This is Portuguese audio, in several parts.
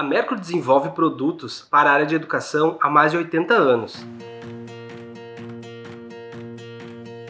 A Mercury desenvolve produtos para a área de educação há mais de 80 anos.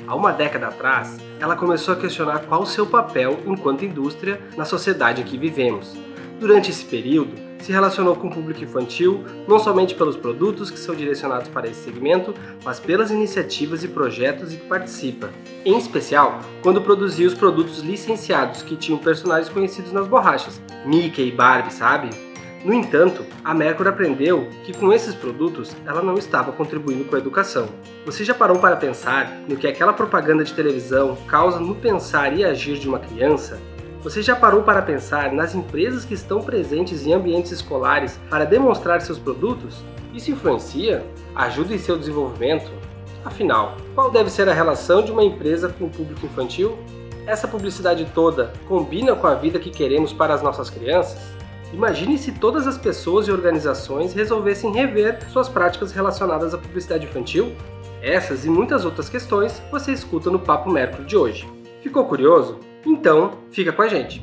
Há uma década atrás, ela começou a questionar qual o seu papel enquanto indústria na sociedade em que vivemos. Durante esse período, se relacionou com o público infantil não somente pelos produtos que são direcionados para esse segmento, mas pelas iniciativas e projetos em que participa. Em especial, quando produzia os produtos licenciados que tinham personagens conhecidos nas borrachas, Mickey e Barbie, sabe? No entanto, a Mercury aprendeu que com esses produtos ela não estava contribuindo com a educação. Você já parou para pensar no que aquela propaganda de televisão causa no pensar e agir de uma criança? Você já parou para pensar nas empresas que estão presentes em ambientes escolares para demonstrar seus produtos? Isso influencia? Ajuda em seu desenvolvimento? Afinal, qual deve ser a relação de uma empresa com o público infantil? Essa publicidade toda combina com a vida que queremos para as nossas crianças? Imagine se todas as pessoas e organizações resolvessem rever suas práticas relacionadas à publicidade infantil? Essas e muitas outras questões você escuta no Papo Mercury de hoje. Ficou curioso? Então, fica com a gente.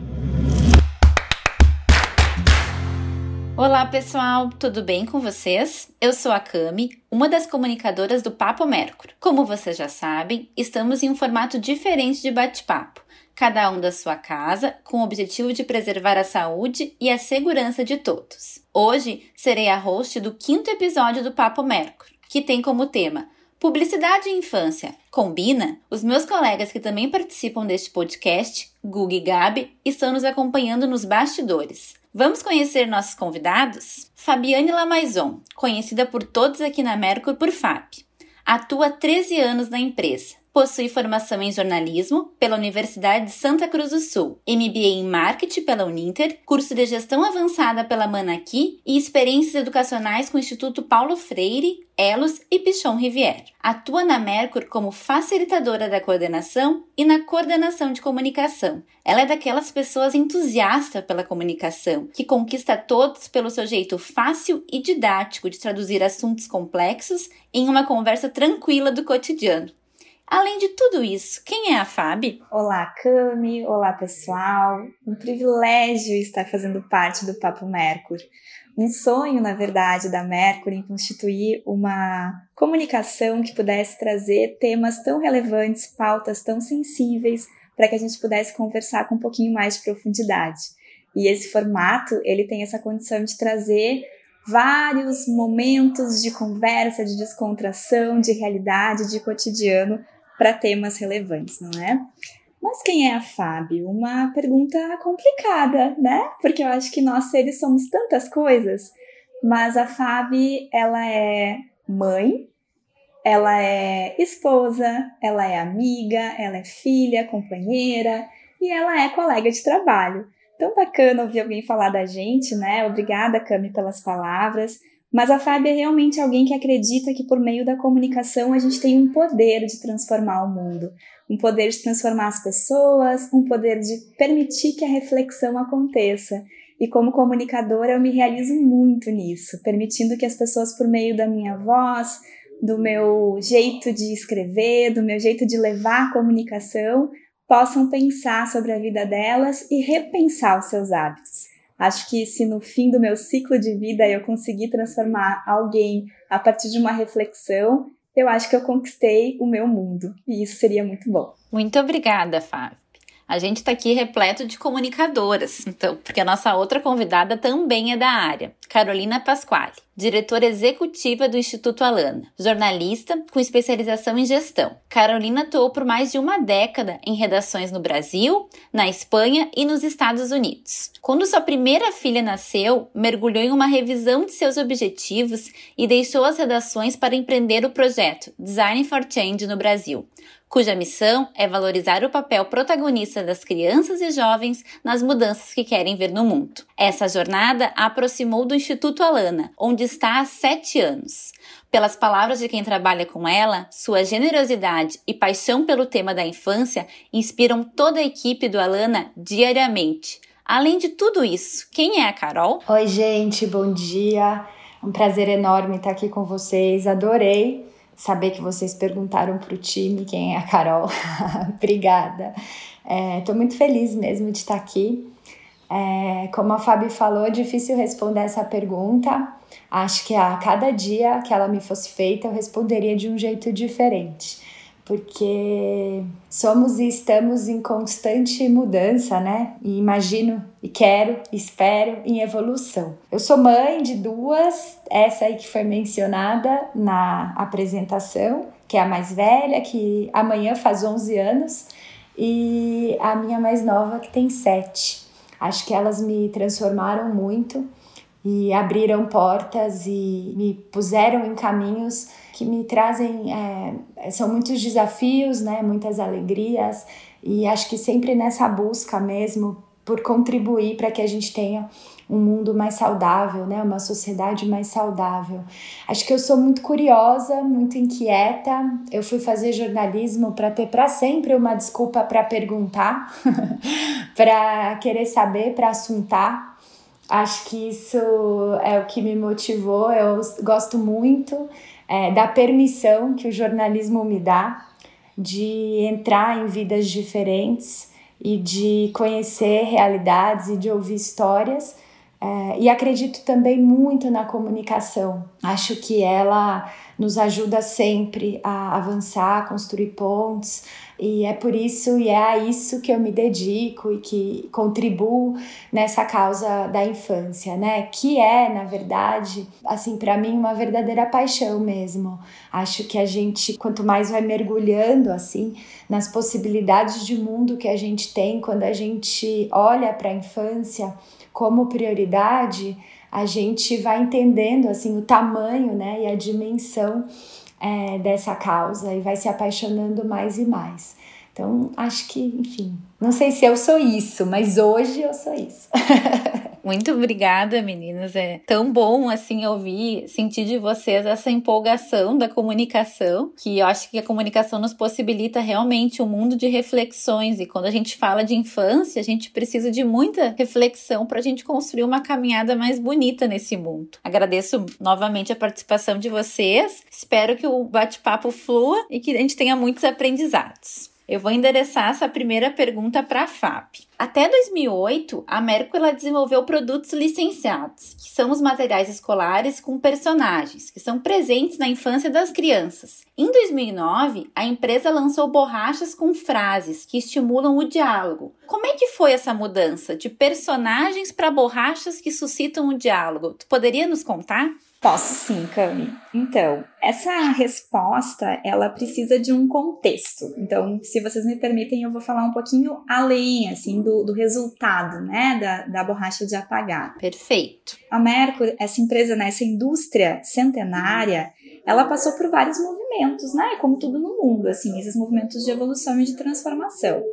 Olá pessoal, tudo bem com vocês? Eu sou a Cami, uma das comunicadoras do Papo Mercury. Como vocês já sabem, estamos em um formato diferente de bate-papo, cada um da sua casa, com o objetivo de preservar a saúde e a segurança de todos. Hoje serei a host do quinto episódio do Papo Mercury, que tem como tema Publicidade e infância. Combina? Os meus colegas que também participam deste podcast, Gug e Gabi, estão nos acompanhando nos bastidores. Vamos conhecer nossos convidados? Fabiane Lamaison, conhecida por todos aqui na Mercury por FAP. Atua há 13 anos na empresa. Possui formação em jornalismo pela Universidade de Santa Cruz do Sul, MBA em marketing pela Uninter, curso de gestão avançada pela Manaqui e experiências educacionais com o Instituto Paulo Freire, Elos e Pichon Rivière. Atua na Mercur como facilitadora da coordenação e na coordenação de comunicação. Ela é daquelas pessoas entusiastas pela comunicação, que conquista todos pelo seu jeito fácil e didático de traduzir assuntos complexos em uma conversa tranquila do cotidiano. Além de tudo isso, quem é a Fábio? Olá, Cami. Olá, pessoal. Um privilégio estar fazendo parte do Papo Mercury. Um sonho, na verdade, da Mercury em constituir uma comunicação que pudesse trazer temas tão relevantes, pautas tão sensíveis, para que a gente pudesse conversar com um pouquinho mais de profundidade. E esse formato, ele tem essa condição de trazer vários momentos de conversa, de descontração, de realidade, de cotidiano para temas relevantes, não é? Mas quem é a Fábio? Uma pergunta complicada, né? Porque eu acho que nós seres somos tantas coisas, mas a Fábio, ela é mãe, ela é esposa, ela é amiga, ela é filha, companheira e ela é colega de trabalho. Tão bacana ouvir alguém falar da gente, né? Obrigada, Cami, pelas palavras. Mas a Fábia é realmente alguém que acredita que por meio da comunicação a gente tem um poder de transformar o mundo, um poder de transformar as pessoas, um poder de permitir que a reflexão aconteça. E como comunicadora eu me realizo muito nisso, permitindo que as pessoas por meio da minha voz, do meu jeito de escrever, do meu jeito de levar a comunicação, possam pensar sobre a vida delas e repensar os seus hábitos. Acho que se no fim do meu ciclo de vida eu conseguir transformar alguém a partir de uma reflexão, eu acho que eu conquistei o meu mundo. E isso seria muito bom. Muito obrigada, Fábio. A gente está aqui repleto de comunicadoras, então, porque a nossa outra convidada também é da área, Carolina Pasquale, diretora executiva do Instituto Alana, jornalista com especialização em gestão. Carolina atuou por mais de uma década em redações no Brasil, na Espanha e nos Estados Unidos. Quando sua primeira filha nasceu, mergulhou em uma revisão de seus objetivos e deixou as redações para empreender o projeto Design for Change no Brasil cuja missão é valorizar o papel protagonista das crianças e jovens nas mudanças que querem ver no mundo. Essa jornada a aproximou do Instituto Alana, onde está há sete anos. Pelas palavras de quem trabalha com ela, sua generosidade e paixão pelo tema da infância inspiram toda a equipe do Alana diariamente. Além de tudo isso, quem é a Carol? Oi, gente, bom dia. Um prazer enorme estar aqui com vocês. Adorei saber que vocês perguntaram para o time quem é a Carol. Obrigada. Estou é, muito feliz mesmo de estar aqui. É, como a Fabi falou, é difícil responder essa pergunta. Acho que a cada dia que ela me fosse feita, eu responderia de um jeito diferente. Porque somos e estamos em constante mudança, né? E imagino, e quero, espero em evolução. Eu sou mãe de duas, essa aí que foi mencionada na apresentação, que é a mais velha, que amanhã faz 11 anos, e a minha mais nova, que tem 7. Acho que elas me transformaram muito e abriram portas e me puseram em caminhos que me trazem é, são muitos desafios, né, muitas alegrias e acho que sempre nessa busca mesmo por contribuir para que a gente tenha um mundo mais saudável, né? Uma sociedade mais saudável. Acho que eu sou muito curiosa, muito inquieta. Eu fui fazer jornalismo para ter para sempre uma desculpa para perguntar, para querer saber, para assuntar. Acho que isso é o que me motivou. Eu gosto muito é, da permissão que o jornalismo me dá de entrar em vidas diferentes e de conhecer realidades e de ouvir histórias é, e acredito também muito na comunicação. Acho que ela nos ajuda sempre a avançar, a construir pontes, e é por isso e é a isso que eu me dedico e que contribuo nessa causa da infância, né? Que é, na verdade, assim, para mim uma verdadeira paixão mesmo. Acho que a gente quanto mais vai mergulhando assim nas possibilidades de mundo que a gente tem quando a gente olha para a infância, como prioridade, a gente vai entendendo assim o tamanho né, e a dimensão é, dessa causa e vai se apaixonando mais e mais. Então, acho que, enfim, não sei se eu sou isso, mas hoje eu sou isso. Muito obrigada, meninas. É tão bom assim ouvir, sentir de vocês essa empolgação da comunicação, que eu acho que a comunicação nos possibilita realmente um mundo de reflexões. E quando a gente fala de infância, a gente precisa de muita reflexão para a gente construir uma caminhada mais bonita nesse mundo. Agradeço novamente a participação de vocês. Espero que o bate-papo flua e que a gente tenha muitos aprendizados. Eu vou endereçar essa primeira pergunta para a FAP. Até 2008, a Mercury desenvolveu produtos licenciados, que são os materiais escolares com personagens, que são presentes na infância das crianças. Em 2009, a empresa lançou borrachas com frases que estimulam o diálogo. Como é que foi essa mudança de personagens para borrachas que suscitam o diálogo? Tu poderia nos contar? Posso sim, Cami. Então, essa resposta, ela precisa de um contexto. Então, se vocês me permitem, eu vou falar um pouquinho além, assim, do, do resultado, né, da, da borracha de apagar. Perfeito. A Mercury, essa empresa, né, essa indústria centenária, ela passou por vários movimentos, né, como tudo no mundo, assim, esses movimentos de evolução e de transformação.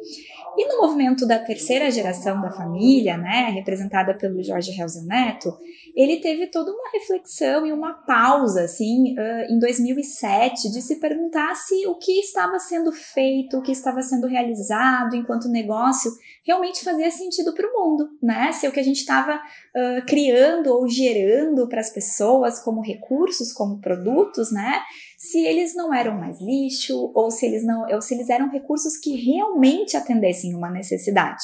E no movimento da terceira geração da família, né, representada pelo Jorge Helzel Neto, ele teve toda uma reflexão e uma pausa, assim, em 2007, de se perguntar se o que estava sendo feito, o que estava sendo realizado enquanto negócio realmente fazia sentido para o mundo, né? Se o que a gente estava uh, criando ou gerando para as pessoas como recursos, como produtos, né? Se eles não eram mais lixo ou se eles não, ou se eles eram recursos que realmente atendessem uma necessidade.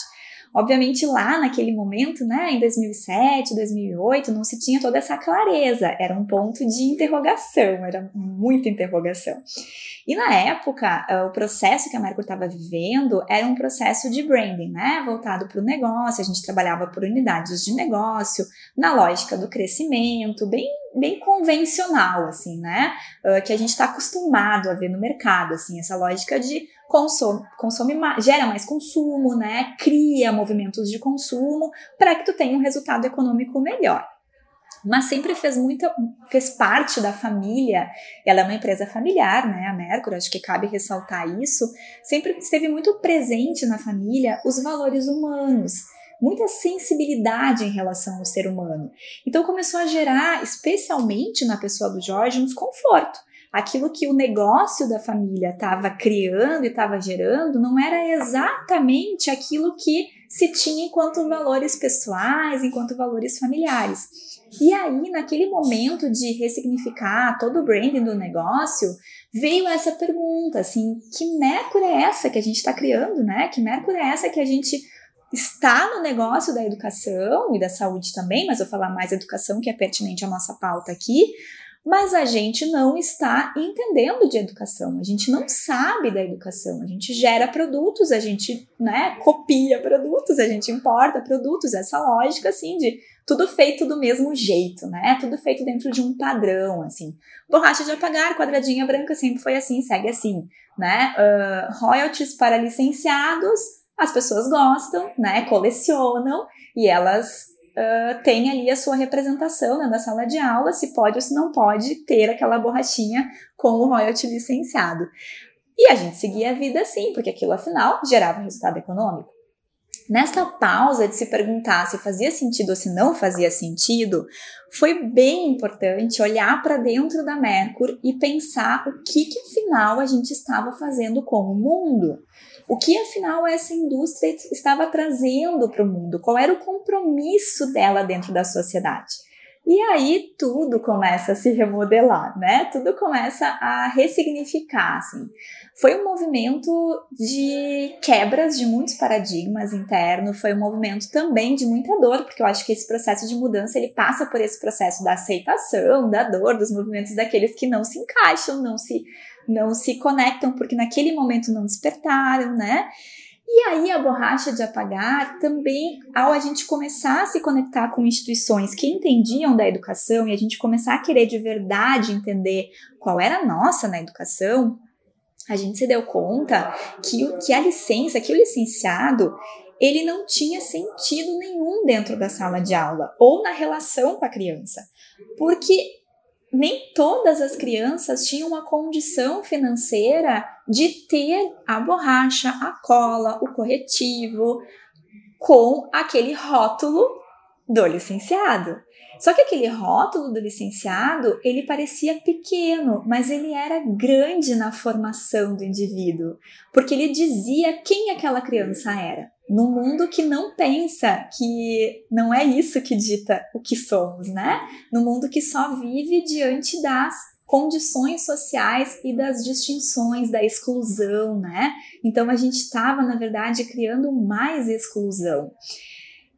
Obviamente lá naquele momento, né, em 2007, 2008, não se tinha toda essa clareza, era um ponto de interrogação, era muita interrogação. E na época, eh, o processo que a Mercury estava vivendo era um processo de branding, né, voltado para o negócio, a gente trabalhava por unidades de negócio, na lógica do crescimento, bem bem convencional, assim, né? Uh, que a gente está acostumado a ver no mercado, assim, essa lógica de consome, consome mais, gera mais consumo, né? Cria movimentos de consumo para que tu tenha um resultado econômico melhor. Mas sempre fez muita, fez parte da família. Ela é uma empresa familiar, né? A Mercury, acho que cabe ressaltar isso. Sempre esteve muito presente na família os valores humanos muita sensibilidade em relação ao ser humano. Então começou a gerar, especialmente na pessoa do Jorge, um desconforto aquilo que o negócio da família estava criando e estava gerando não era exatamente aquilo que se tinha enquanto valores pessoais, enquanto valores familiares. E aí, naquele momento de ressignificar todo o branding do negócio, veio essa pergunta, assim, que Mercury é essa que a gente está criando, né? Que Mercury é essa que a gente está no negócio da educação e da saúde também, mas vou falar mais educação, que é pertinente à nossa pauta aqui, mas a gente não está entendendo de educação, a gente não sabe da educação, a gente gera produtos, a gente né, copia produtos, a gente importa produtos, essa lógica assim de tudo feito do mesmo jeito, né? Tudo feito dentro de um padrão, assim. Borracha de apagar, quadradinha branca sempre foi assim, segue assim, né? Uh, royalties para licenciados, as pessoas gostam, né? Colecionam e elas uh, têm ali a sua representação né, na sala de aula, se pode ou se não pode ter aquela borrachinha com o royalty licenciado. E a gente seguia a vida assim, porque aquilo afinal gerava resultado econômico. Nessa pausa de se perguntar se fazia sentido ou se não fazia sentido, foi bem importante olhar para dentro da Mercury e pensar o que, que afinal a gente estava fazendo com o mundo. O que afinal essa indústria estava trazendo para o mundo? Qual era o compromisso dela dentro da sociedade? E aí tudo começa a se remodelar, né? Tudo começa a ressignificar, assim. Foi um movimento de quebras de muitos paradigmas internos, foi um movimento também de muita dor, porque eu acho que esse processo de mudança ele passa por esse processo da aceitação, da dor, dos movimentos daqueles que não se encaixam, não se não se conectam porque naquele momento não despertaram, né? E aí a borracha de apagar também, ao a gente começar a se conectar com instituições que entendiam da educação e a gente começar a querer de verdade entender qual era a nossa na educação, a gente se deu conta que, que a licença, que o licenciado, ele não tinha sentido nenhum dentro da sala de aula ou na relação com a criança. Porque nem todas as crianças tinham uma condição financeira de ter a borracha, a cola, o corretivo com aquele rótulo do licenciado. Só que aquele rótulo do licenciado, ele parecia pequeno, mas ele era grande na formação do indivíduo, porque ele dizia quem aquela criança era. Num mundo que não pensa que não é isso que dita o que somos, né? No mundo que só vive diante das condições sociais e das distinções, da exclusão, né? Então a gente estava, na verdade, criando mais exclusão.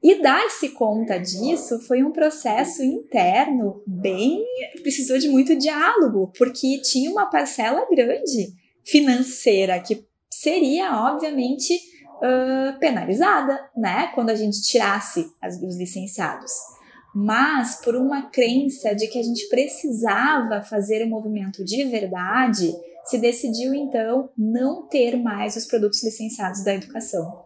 E dar-se conta disso foi um processo interno bem. precisou de muito diálogo, porque tinha uma parcela grande financeira que seria, obviamente, uh, penalizada, né? Quando a gente tirasse as, os licenciados. Mas por uma crença de que a gente precisava fazer o um movimento de verdade, se decidiu então não ter mais os produtos licenciados da educação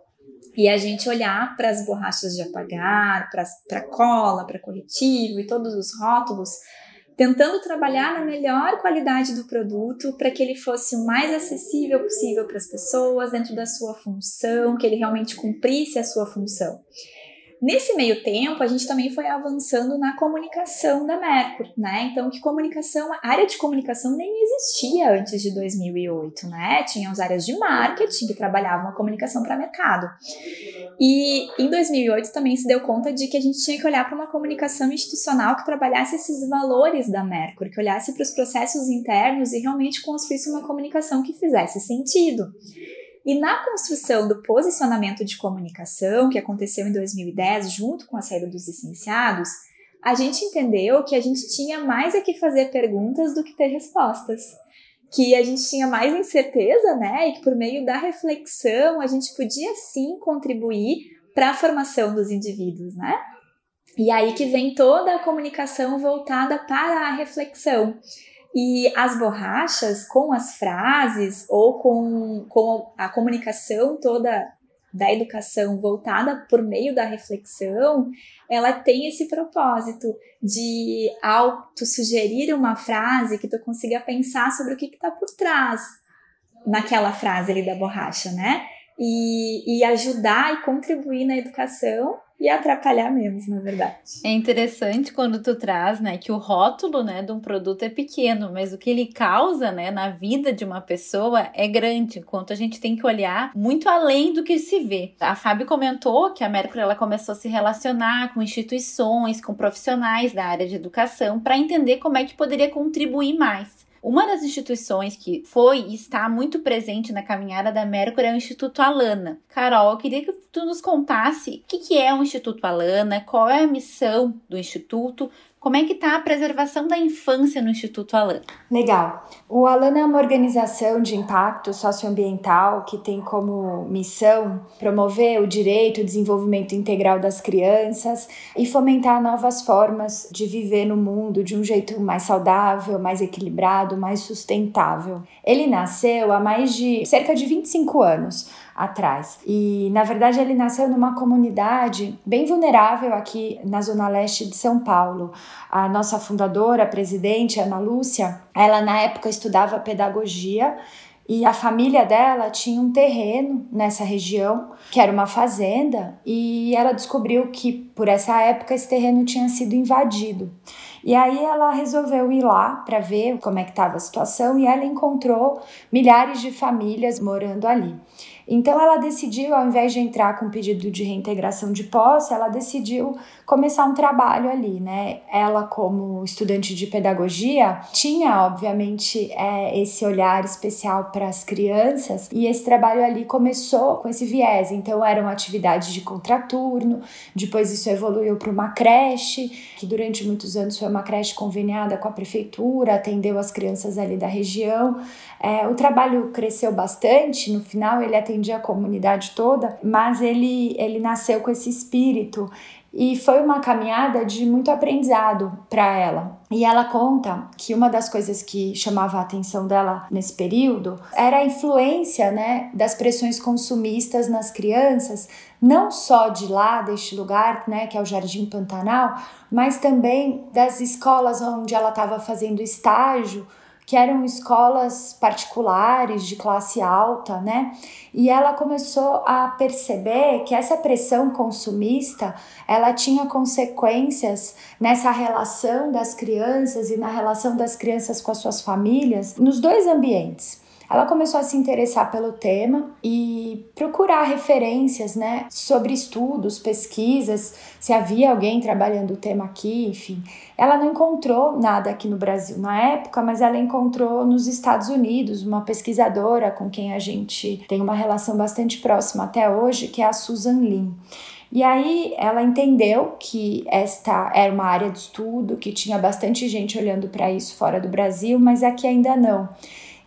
e a gente olhar para as borrachas de apagar, para cola, para corretivo e todos os rótulos, tentando trabalhar na melhor qualidade do produto para que ele fosse o mais acessível possível para as pessoas, dentro da sua função, que ele realmente cumprisse a sua função. Nesse meio tempo, a gente também foi avançando na comunicação da Mercury, né? Então, que comunicação, a área de comunicação nem existia antes de 2008, né? Tinha as áreas de marketing que trabalhavam a comunicação para mercado. E em 2008 também se deu conta de que a gente tinha que olhar para uma comunicação institucional que trabalhasse esses valores da Mercury, que olhasse para os processos internos e realmente construísse uma comunicação que fizesse sentido. E na construção do posicionamento de comunicação, que aconteceu em 2010, junto com a saída dos licenciados, a gente entendeu que a gente tinha mais é que fazer perguntas do que ter respostas. Que a gente tinha mais incerteza, né? E que por meio da reflexão a gente podia sim contribuir para a formação dos indivíduos, né? E aí que vem toda a comunicação voltada para a reflexão. E as borrachas, com as frases ou com, com a comunicação toda da educação voltada por meio da reflexão, ela tem esse propósito de, ao sugerir uma frase, que tu consiga pensar sobre o que está por trás naquela frase ali da borracha, né? E, e ajudar e contribuir na educação e atrapalhar menos, na verdade. É interessante quando tu traz, né, que o rótulo, né, de um produto é pequeno, mas o que ele causa, né, na vida de uma pessoa é grande, enquanto a gente tem que olhar muito além do que se vê. A Fábio comentou que a Mercury ela começou a se relacionar com instituições, com profissionais da área de educação para entender como é que poderia contribuir mais. Uma das instituições que foi e está muito presente na caminhada da Mercury é o Instituto Alana. Carol, eu queria que tu nos contasse o que é o Instituto Alana, qual é a missão do Instituto, como é que está a preservação da infância no Instituto Alan? Legal. O Alan é uma organização de impacto socioambiental que tem como missão promover o direito e o desenvolvimento integral das crianças e fomentar novas formas de viver no mundo de um jeito mais saudável, mais equilibrado, mais sustentável. Ele nasceu há mais de cerca de 25 anos atrás. E na verdade ele nasceu numa comunidade bem vulnerável aqui na zona leste de São Paulo. A nossa fundadora, a presidente Ana Lúcia, ela na época estudava pedagogia e a família dela tinha um terreno nessa região, que era uma fazenda, e ela descobriu que por essa época esse terreno tinha sido invadido. E aí ela resolveu ir lá para ver como é que estava a situação e ela encontrou milhares de famílias morando ali. Então ela decidiu, ao invés de entrar com pedido de reintegração de posse, ela decidiu começar um trabalho ali, né? Ela, como estudante de pedagogia, tinha, obviamente, é, esse olhar especial para as crianças e esse trabalho ali começou com esse viés. Então eram atividades de contraturno, depois isso evoluiu para uma creche, que durante muitos anos foi uma creche conveniada com a prefeitura, atendeu as crianças ali da região. É, o trabalho cresceu bastante, no final ele atendia a comunidade toda, mas ele, ele nasceu com esse espírito e foi uma caminhada de muito aprendizado para ela. E ela conta que uma das coisas que chamava a atenção dela nesse período era a influência né, das pressões consumistas nas crianças, não só de lá, deste lugar, né, que é o Jardim Pantanal, mas também das escolas onde ela estava fazendo estágio que eram escolas particulares de classe alta, né? E ela começou a perceber que essa pressão consumista, ela tinha consequências nessa relação das crianças e na relação das crianças com as suas famílias, nos dois ambientes. Ela começou a se interessar pelo tema e procurar referências, né, sobre estudos, pesquisas, se havia alguém trabalhando o tema aqui, enfim. Ela não encontrou nada aqui no Brasil na época, mas ela encontrou nos Estados Unidos uma pesquisadora com quem a gente tem uma relação bastante próxima até hoje, que é a Susan Lin. E aí ela entendeu que esta era uma área de estudo, que tinha bastante gente olhando para isso fora do Brasil, mas aqui ainda não.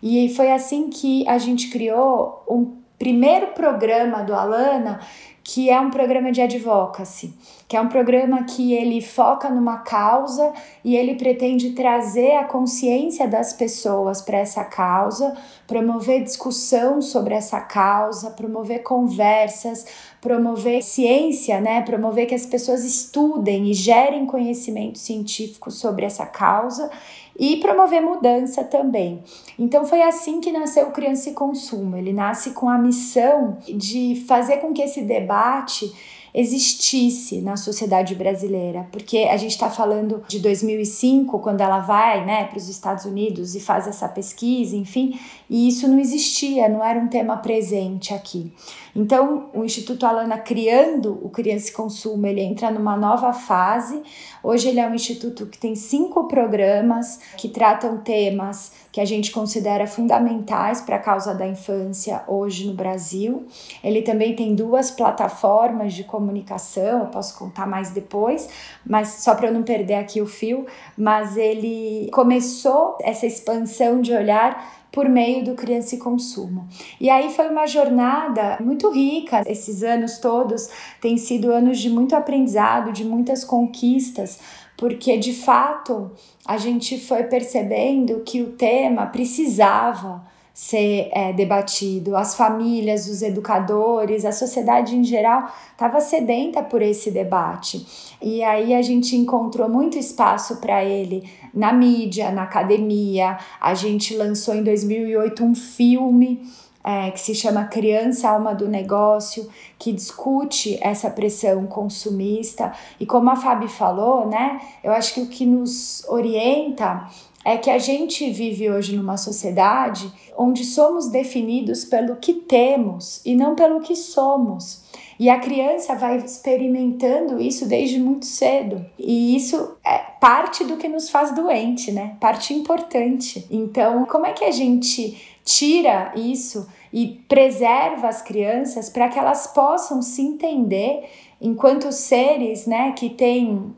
E foi assim que a gente criou um primeiro programa do Alana, que é um programa de advocacy, que é um programa que ele foca numa causa e ele pretende trazer a consciência das pessoas para essa causa, promover discussão sobre essa causa, promover conversas, promover ciência, né? Promover que as pessoas estudem e gerem conhecimento científico sobre essa causa e promover mudança também. Então foi assim que nasceu o Criança e Consumo. Ele nasce com a missão de fazer com que esse debate existisse na sociedade brasileira, porque a gente está falando de 2005, quando ela vai né, para os Estados Unidos e faz essa pesquisa, enfim, e isso não existia, não era um tema presente aqui. Então, o Instituto Alana criando o Criança e Consumo, ele entra numa nova fase. Hoje ele é um instituto que tem cinco programas que tratam temas que a gente considera fundamentais para a causa da infância hoje no Brasil. Ele também tem duas plataformas de comunicação, eu posso contar mais depois, mas só para eu não perder aqui o fio, mas ele começou essa expansão de olhar por meio do Criança e Consumo. E aí foi uma jornada muito rica. Esses anos todos têm sido anos de muito aprendizado, de muitas conquistas, porque de fato a gente foi percebendo que o tema precisava ser é, debatido. As famílias, os educadores, a sociedade em geral estava sedenta por esse debate. E aí a gente encontrou muito espaço para ele na mídia, na academia. A gente lançou em 2008 um filme é, que se chama Criança Alma do Negócio, que discute essa pressão consumista. E como a Fabi falou, né, eu acho que o que nos orienta é que a gente vive hoje numa sociedade onde somos definidos pelo que temos e não pelo que somos. E a criança vai experimentando isso desde muito cedo. E isso é parte do que nos faz doente, né? Parte importante. Então, como é que a gente tira isso e preserva as crianças para que elas possam se entender enquanto seres, né, que têm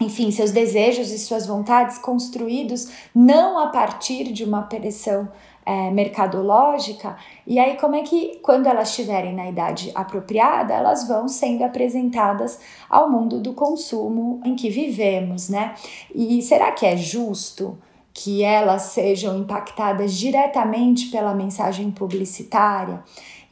enfim, seus desejos e suas vontades construídos não a partir de uma pressão é, mercadológica. E aí, como é que, quando elas estiverem na idade apropriada, elas vão sendo apresentadas ao mundo do consumo em que vivemos, né? E será que é justo? Que elas sejam impactadas diretamente pela mensagem publicitária.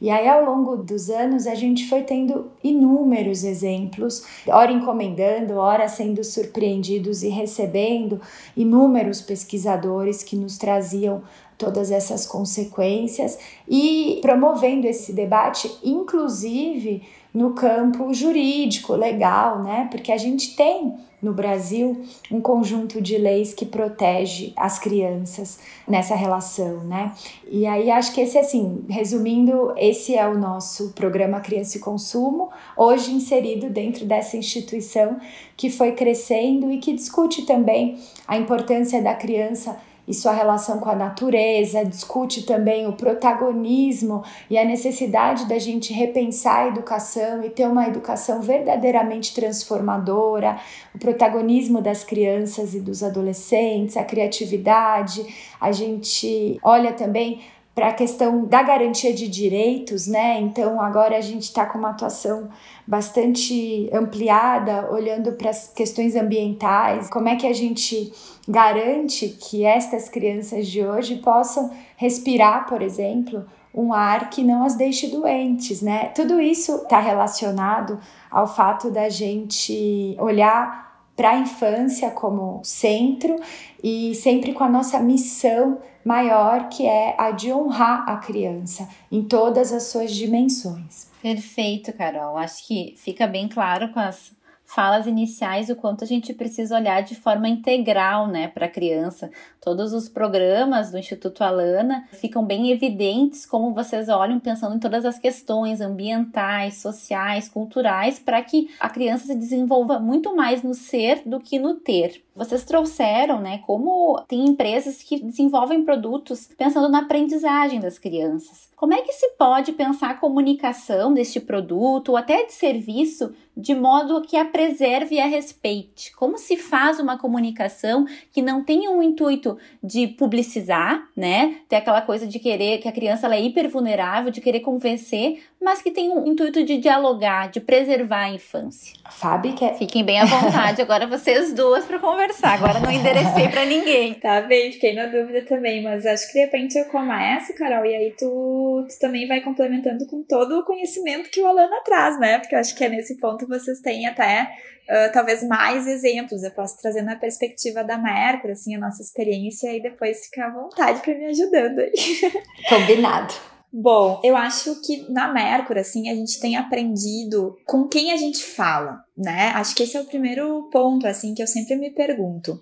E aí, ao longo dos anos, a gente foi tendo inúmeros exemplos, ora encomendando, ora sendo surpreendidos e recebendo inúmeros pesquisadores que nos traziam todas essas consequências e promovendo esse debate, inclusive no campo jurídico, legal, né? Porque a gente tem no Brasil um conjunto de leis que protege as crianças nessa relação, né? E aí acho que esse assim, resumindo, esse é o nosso programa Criança e Consumo, hoje inserido dentro dessa instituição que foi crescendo e que discute também a importância da criança e sua relação com a natureza, discute também o protagonismo e a necessidade da gente repensar a educação e ter uma educação verdadeiramente transformadora, o protagonismo das crianças e dos adolescentes, a criatividade. A gente olha também para a questão da garantia de direitos, né? Então agora a gente está com uma atuação bastante ampliada, olhando para as questões ambientais, como é que a gente garante que estas crianças de hoje possam respirar, por exemplo, um ar que não as deixe doentes, né? Tudo isso está relacionado ao fato da gente olhar para a infância como centro e sempre com a nossa missão maior, que é a de honrar a criança em todas as suas dimensões. Perfeito, Carol. Acho que fica bem claro com as falas iniciais o quanto a gente precisa olhar de forma integral, né, para a criança. Todos os programas do Instituto Alana ficam bem evidentes como vocês olham pensando em todas as questões ambientais, sociais, culturais, para que a criança se desenvolva muito mais no ser do que no ter. Vocês trouxeram, né, como tem empresas que desenvolvem produtos pensando na aprendizagem das crianças. Como é que se pode pensar a comunicação deste produto ou até de serviço de modo que a preserve e a respeite? Como se faz uma comunicação que não tenha um intuito de publicizar, né? Ter aquela coisa de querer que a criança ela é hiper vulnerável, de querer convencer, mas que tem um intuito de dialogar, de preservar a infância. Fábio quer. Fiquem bem à vontade, agora vocês duas para conversar. Agora não enderecei para ninguém. Tá bem, fiquei na dúvida também, mas acho que de repente eu começo, Carol, e aí tu, tu também vai complementando com todo o conhecimento que o Alana traz, né? Porque eu acho que é nesse ponto vocês têm até uh, talvez mais exemplos. Eu posso trazer na perspectiva da Mercury, assim, a nossa experiência, e depois ficar à vontade para me ajudando aí. Combinado. Bom, eu acho que na Mercury, assim, a gente tem aprendido com quem a gente fala, né? Acho que esse é o primeiro ponto, assim, que eu sempre me pergunto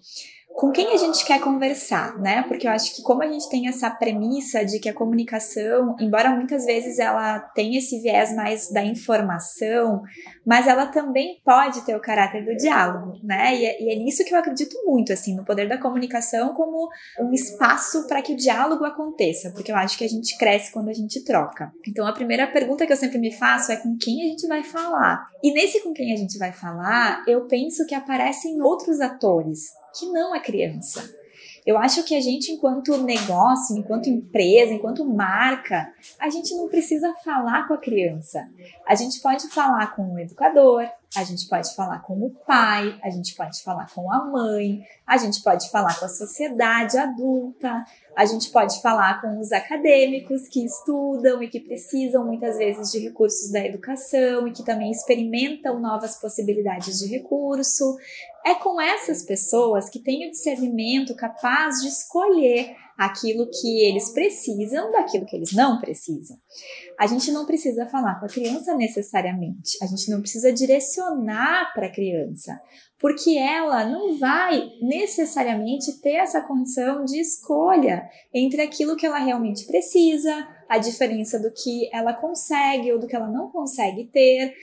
com quem a gente quer conversar, né? Porque eu acho que como a gente tem essa premissa de que a comunicação, embora muitas vezes ela tenha esse viés mais da informação, mas ela também pode ter o caráter do diálogo, né? E é, e é nisso que eu acredito muito, assim, no poder da comunicação como um espaço para que o diálogo aconteça, porque eu acho que a gente cresce quando a gente troca. Então a primeira pergunta que eu sempre me faço é com quem a gente vai falar. E nesse com quem a gente vai falar, eu penso que aparecem outros atores que não a criança. Eu acho que a gente, enquanto negócio, enquanto empresa, enquanto marca, a gente não precisa falar com a criança. A gente pode falar com o educador, a gente pode falar com o pai, a gente pode falar com a mãe, a gente pode falar com a sociedade adulta, a gente pode falar com os acadêmicos que estudam e que precisam muitas vezes de recursos da educação e que também experimentam novas possibilidades de recurso. É com essas pessoas que têm o discernimento capaz de escolher aquilo que eles precisam daquilo que eles não precisam. A gente não precisa falar com a criança necessariamente, a gente não precisa direcionar para a criança, porque ela não vai necessariamente ter essa condição de escolha entre aquilo que ela realmente precisa, a diferença do que ela consegue ou do que ela não consegue ter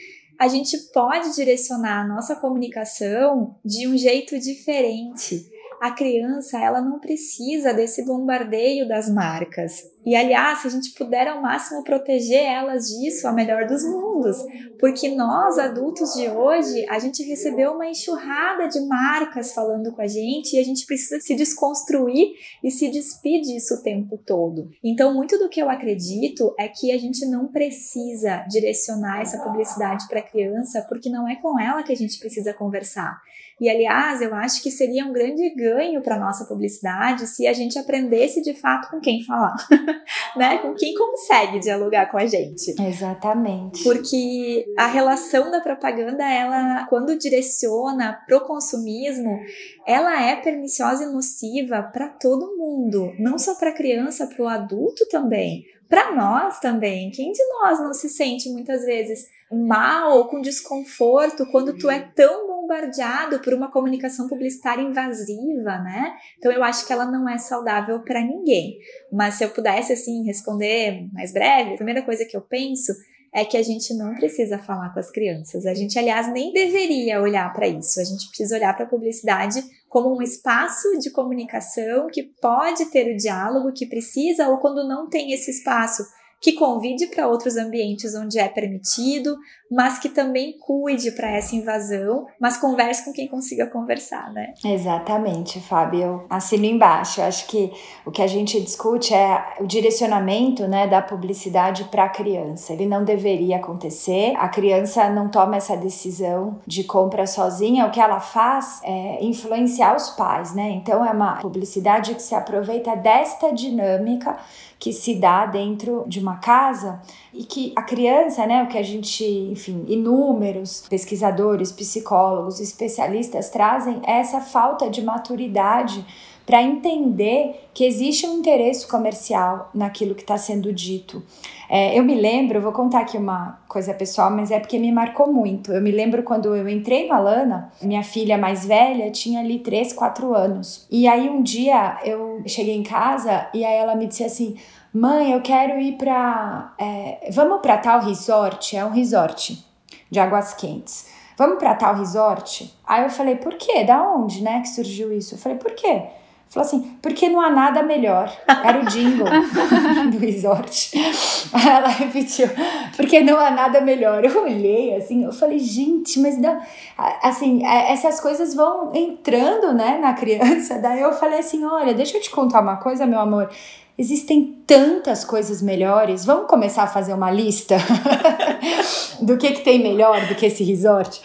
a gente pode direcionar a nossa comunicação de um jeito diferente a criança ela não precisa desse bombardeio das marcas. E aliás, se a gente puder ao máximo proteger elas disso, a melhor dos mundos, porque nós adultos de hoje, a gente recebeu uma enxurrada de marcas falando com a gente e a gente precisa se desconstruir e se despir disso o tempo todo. Então, muito do que eu acredito é que a gente não precisa direcionar essa publicidade para a criança, porque não é com ela que a gente precisa conversar. E aliás, eu acho que seria um grande ganho para nossa publicidade se a gente aprendesse de fato com quem falar, né? Com quem consegue dialogar com a gente. Exatamente. Porque a relação da propaganda, ela quando direciona pro consumismo, ela é perniciosa e nociva para todo mundo, não só para criança, para o adulto também para nós também. Quem de nós não se sente muitas vezes mal ou com desconforto quando tu é tão bombardeado por uma comunicação publicitária invasiva, né? Então eu acho que ela não é saudável para ninguém. Mas se eu pudesse assim responder mais breve, a primeira coisa que eu penso é que a gente não precisa falar com as crianças. A gente, aliás, nem deveria olhar para isso. A gente precisa olhar para a publicidade como um espaço de comunicação que pode ter o diálogo que precisa, ou quando não tem esse espaço, que convide para outros ambientes onde é permitido, mas que também cuide para essa invasão, mas converse com quem consiga conversar, né? Exatamente, Fábio. Assino embaixo. Eu acho que o que a gente discute é o direcionamento né, da publicidade para a criança. Ele não deveria acontecer. A criança não toma essa decisão de compra sozinha. O que ela faz é influenciar os pais, né? Então é uma publicidade que se aproveita desta dinâmica que se dá dentro de uma casa e que a criança, né, o que a gente, enfim, inúmeros pesquisadores, psicólogos, especialistas trazem é essa falta de maturidade para entender que existe um interesse comercial naquilo que está sendo dito. É, eu me lembro, vou contar aqui uma coisa pessoal, mas é porque me marcou muito. Eu me lembro quando eu entrei no Alana, minha filha mais velha tinha ali 3, 4 anos. E aí um dia eu cheguei em casa e aí ela me disse assim: Mãe, eu quero ir para. É, vamos para tal resort? É um resort de águas quentes. Vamos para tal resort? Aí eu falei, por quê? Da onde, né, que surgiu isso? Eu falei, por quê? Falou assim, porque não há nada melhor. Era o jingle do resort. Aí ela repetiu, porque não há nada melhor. Eu olhei assim, eu falei, gente, mas não. Assim, é, essas coisas vão entrando, né, na criança. Daí eu falei assim: olha, deixa eu te contar uma coisa, meu amor. Existem tantas coisas melhores. Vamos começar a fazer uma lista do que, que tem melhor do que esse resort?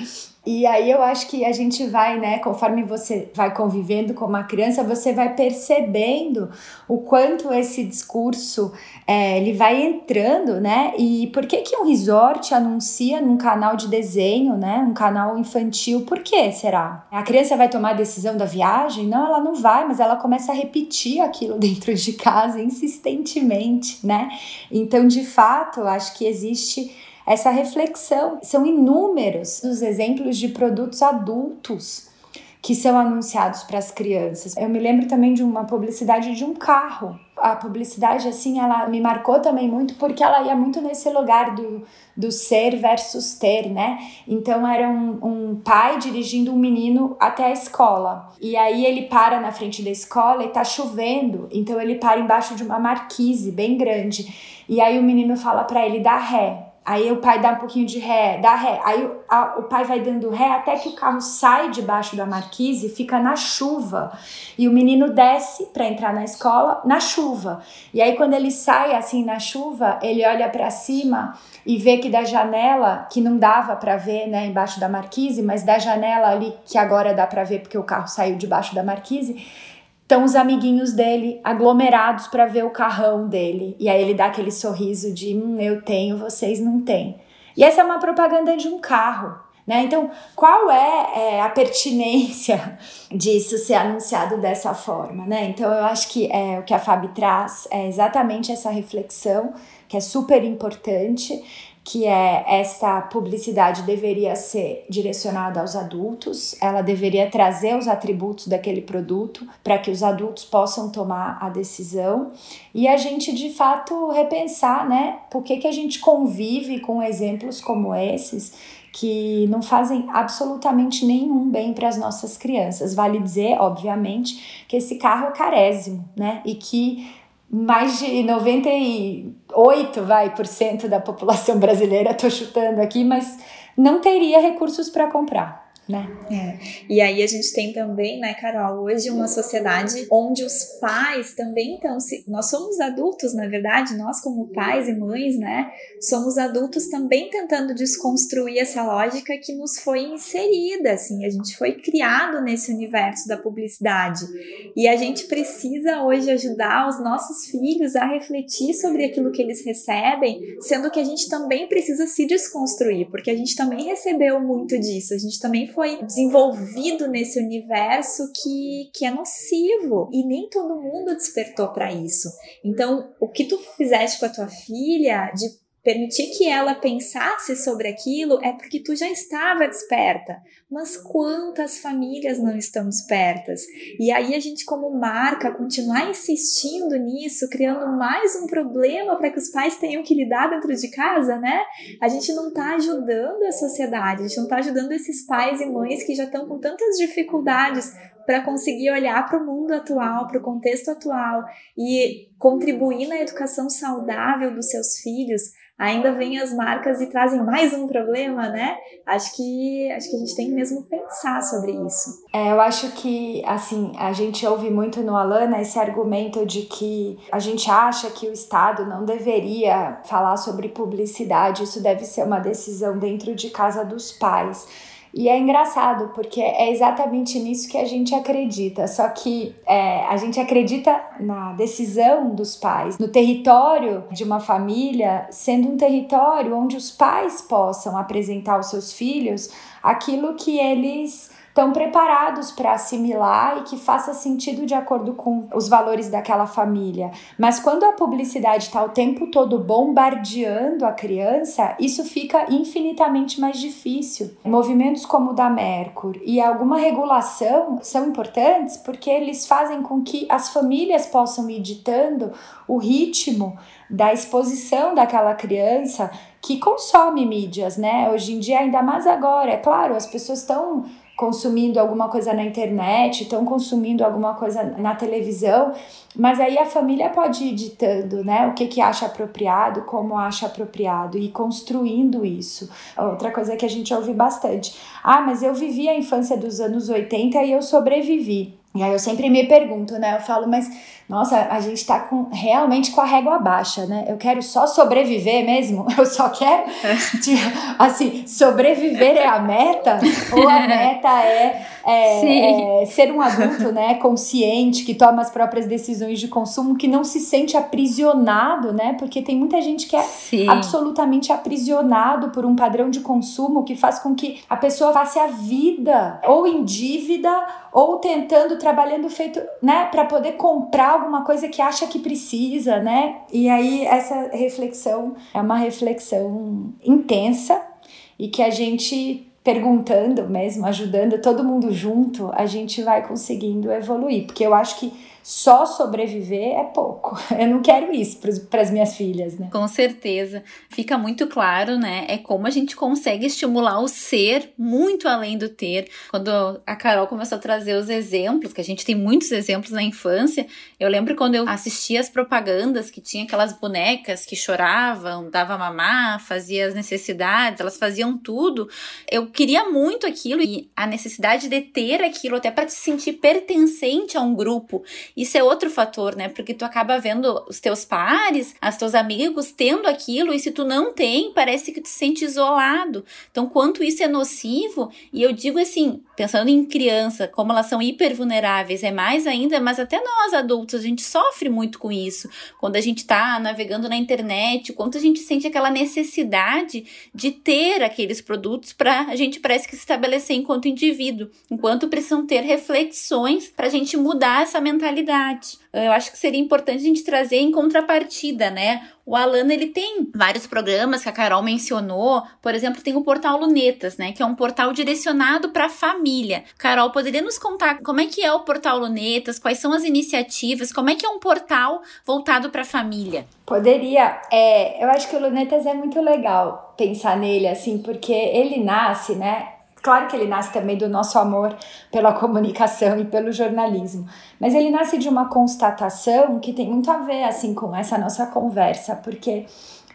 E aí eu acho que a gente vai, né, conforme você vai convivendo com uma criança, você vai percebendo o quanto esse discurso é, ele vai entrando, né? E por que que um resort anuncia num canal de desenho, né, um canal infantil? Por que será? A criança vai tomar a decisão da viagem? Não, ela não vai, mas ela começa a repetir aquilo dentro de casa insistentemente, né? Então, de fato, acho que existe essa reflexão. São inúmeros os exemplos de produtos adultos que são anunciados para as crianças. Eu me lembro também de uma publicidade de um carro. A publicidade, assim, ela me marcou também muito porque ela ia muito nesse lugar do, do ser versus ter, né? Então era um, um pai dirigindo um menino até a escola. E aí ele para na frente da escola e tá chovendo. Então ele para embaixo de uma marquise bem grande. E aí o menino fala para ele dar ré. Aí o pai dá um pouquinho de ré, dá ré. Aí o, a, o pai vai dando ré até que o carro sai debaixo da marquise fica na chuva. E o menino desce para entrar na escola na chuva. E aí quando ele sai assim na chuva, ele olha para cima e vê que da janela, que não dava para ver, né, embaixo da marquise, mas da janela ali que agora dá para ver porque o carro saiu debaixo da marquise, estão os amiguinhos dele aglomerados para ver o carrão dele. E aí ele dá aquele sorriso de hum, eu tenho, vocês não têm. E essa é uma propaganda de um carro. Né? Então, qual é, é, a pertinência disso ser anunciado dessa forma? Né? Então, eu acho que é, o que a Fabi traz é exatamente essa reflexão, que é super importante que é essa publicidade deveria ser direcionada aos adultos, ela deveria trazer os atributos daquele produto para que os adultos possam tomar a decisão e a gente de fato repensar, né, por que, que a gente convive com exemplos como esses que não fazem absolutamente nenhum bem para as nossas crianças. Vale dizer, obviamente, que esse carro é carésimo, né? E que mais de 98 vai, por cento da população brasileira, estou chutando aqui, mas não teria recursos para comprar né? É. E aí a gente tem também, né, Carol, hoje uma sociedade onde os pais também estão nós somos adultos, na verdade, nós como pais e mães, né, somos adultos também tentando desconstruir essa lógica que nos foi inserida, assim, a gente foi criado nesse universo da publicidade. E a gente precisa hoje ajudar os nossos filhos a refletir sobre aquilo que eles recebem, sendo que a gente também precisa se desconstruir, porque a gente também recebeu muito disso, a gente também foi foi desenvolvido nesse universo que, que é nocivo e nem todo mundo despertou para isso. Então, o que tu fizeste com a tua filha de permitir que ela pensasse sobre aquilo é porque tu já estava desperta. Mas quantas famílias não estão despertas? E aí a gente, como marca, continuar insistindo nisso, criando mais um problema para que os pais tenham que lidar dentro de casa, né? A gente não está ajudando a sociedade, a gente não está ajudando esses pais e mães que já estão com tantas dificuldades para conseguir olhar para o mundo atual, para o contexto atual e contribuir na educação saudável dos seus filhos ainda vêm as marcas e trazem mais um problema, né? Acho que acho que a gente tem que mesmo pensar sobre isso. É, eu acho que assim, a gente ouve muito no Alana esse argumento de que a gente acha que o Estado não deveria falar sobre publicidade, isso deve ser uma decisão dentro de casa dos pais. E é engraçado, porque é exatamente nisso que a gente acredita. Só que é, a gente acredita na decisão dos pais, no território de uma família, sendo um território onde os pais possam apresentar aos seus filhos aquilo que eles estão preparados para assimilar e que faça sentido de acordo com os valores daquela família. Mas quando a publicidade está o tempo todo bombardeando a criança, isso fica infinitamente mais difícil. Movimentos como o da Mercur e alguma regulação são importantes porque eles fazem com que as famílias possam ir ditando o ritmo da exposição daquela criança que consome mídias, né? Hoje em dia, ainda mais agora, é claro, as pessoas estão consumindo alguma coisa na internet, estão consumindo alguma coisa na televisão, mas aí a família pode ir ditando, né, o que que acha apropriado, como acha apropriado e construindo isso. Outra coisa que a gente ouve bastante. Ah, mas eu vivi a infância dos anos 80 e eu sobrevivi. E aí eu sempre me pergunto, né? Eu falo, mas nossa, a gente tá com realmente com a régua baixa, né? Eu quero só sobreviver mesmo. Eu só quero, tipo, assim, sobreviver é a meta ou a meta é, é, é, ser um adulto, né? Consciente que toma as próprias decisões de consumo, que não se sente aprisionado, né? Porque tem muita gente que é Sim. absolutamente aprisionado por um padrão de consumo que faz com que a pessoa passe a vida ou em dívida ou tentando trabalhando feito, né, para poder comprar alguma coisa que acha que precisa, né? E aí essa reflexão é uma reflexão intensa e que a gente perguntando mesmo, ajudando todo mundo junto, a gente vai conseguindo evoluir, porque eu acho que só sobreviver é pouco. Eu não quero isso para as minhas filhas, né? Com certeza. Fica muito claro, né? É como a gente consegue estimular o ser muito além do ter. Quando a Carol começou a trazer os exemplos, que a gente tem muitos exemplos na infância, eu lembro quando eu assistia as propagandas que tinha aquelas bonecas que choravam, dava mamar, fazia as necessidades, elas faziam tudo. Eu queria muito aquilo e a necessidade de ter aquilo até para te sentir pertencente a um grupo isso é outro fator, né? Porque tu acaba vendo os teus pares, os teus amigos tendo aquilo, e se tu não tem, parece que tu se sente isolado. Então, quanto isso é nocivo, e eu digo assim, pensando em criança, como elas são hiper vulneráveis, é mais ainda, mas até nós adultos, a gente sofre muito com isso. Quando a gente tá navegando na internet, quanto a gente sente aquela necessidade de ter aqueles produtos para gente parece que se estabelecer enquanto indivíduo, enquanto precisam ter reflexões para a gente mudar essa mentalidade. Eu acho que seria importante a gente trazer em contrapartida, né? O Alana, ele tem vários programas que a Carol mencionou. Por exemplo, tem o portal Lunetas, né? Que é um portal direcionado para a família. Carol, poderia nos contar como é que é o portal Lunetas? Quais são as iniciativas? Como é que é um portal voltado para a família? Poderia. É, eu acho que o Lunetas é muito legal pensar nele, assim, porque ele nasce, né? Claro que ele nasce também do nosso amor pela comunicação e pelo jornalismo, mas ele nasce de uma constatação que tem muito a ver assim com essa nossa conversa, porque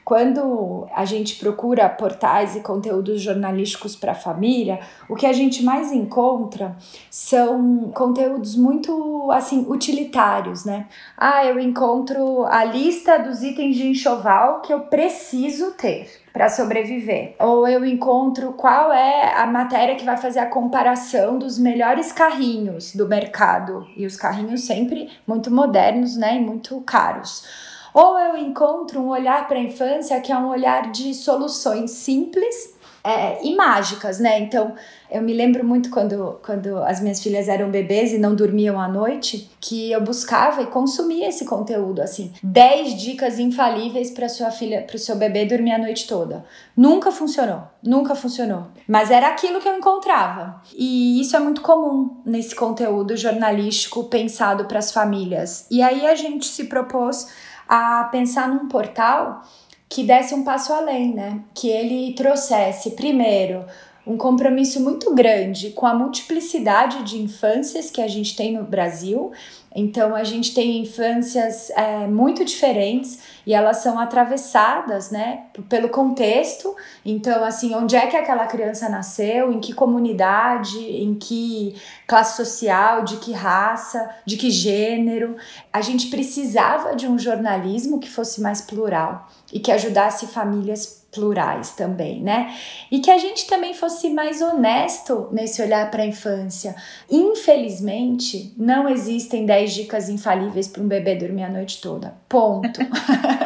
quando a gente procura portais e conteúdos jornalísticos para a família, o que a gente mais encontra são conteúdos muito assim utilitários, né? Ah, eu encontro a lista dos itens de enxoval que eu preciso ter para sobreviver. Ou eu encontro qual é a matéria que vai fazer a comparação dos melhores carrinhos do mercado e os carrinhos sempre muito modernos, né, e muito caros ou eu encontro um olhar para a infância que é um olhar de soluções simples é, e mágicas, né? Então, eu me lembro muito quando, quando as minhas filhas eram bebês e não dormiam à noite, que eu buscava e consumia esse conteúdo, assim, 10 dicas infalíveis para sua filha, para o seu bebê dormir a noite toda. Nunca funcionou, nunca funcionou. Mas era aquilo que eu encontrava. E isso é muito comum nesse conteúdo jornalístico pensado para as famílias. E aí a gente se propôs a pensar num portal que desse um passo além, né? Que ele trouxesse, primeiro, um compromisso muito grande com a multiplicidade de infâncias que a gente tem no Brasil então a gente tem infâncias é, muito diferentes e elas são atravessadas, né, pelo contexto. Então assim, onde é que aquela criança nasceu, em que comunidade, em que classe social, de que raça, de que gênero. A gente precisava de um jornalismo que fosse mais plural e que ajudasse famílias plurais também, né? E que a gente também fosse mais honesto nesse olhar para a infância. Infelizmente, não existem 10 dicas infalíveis para um bebê dormir a noite toda. Ponto.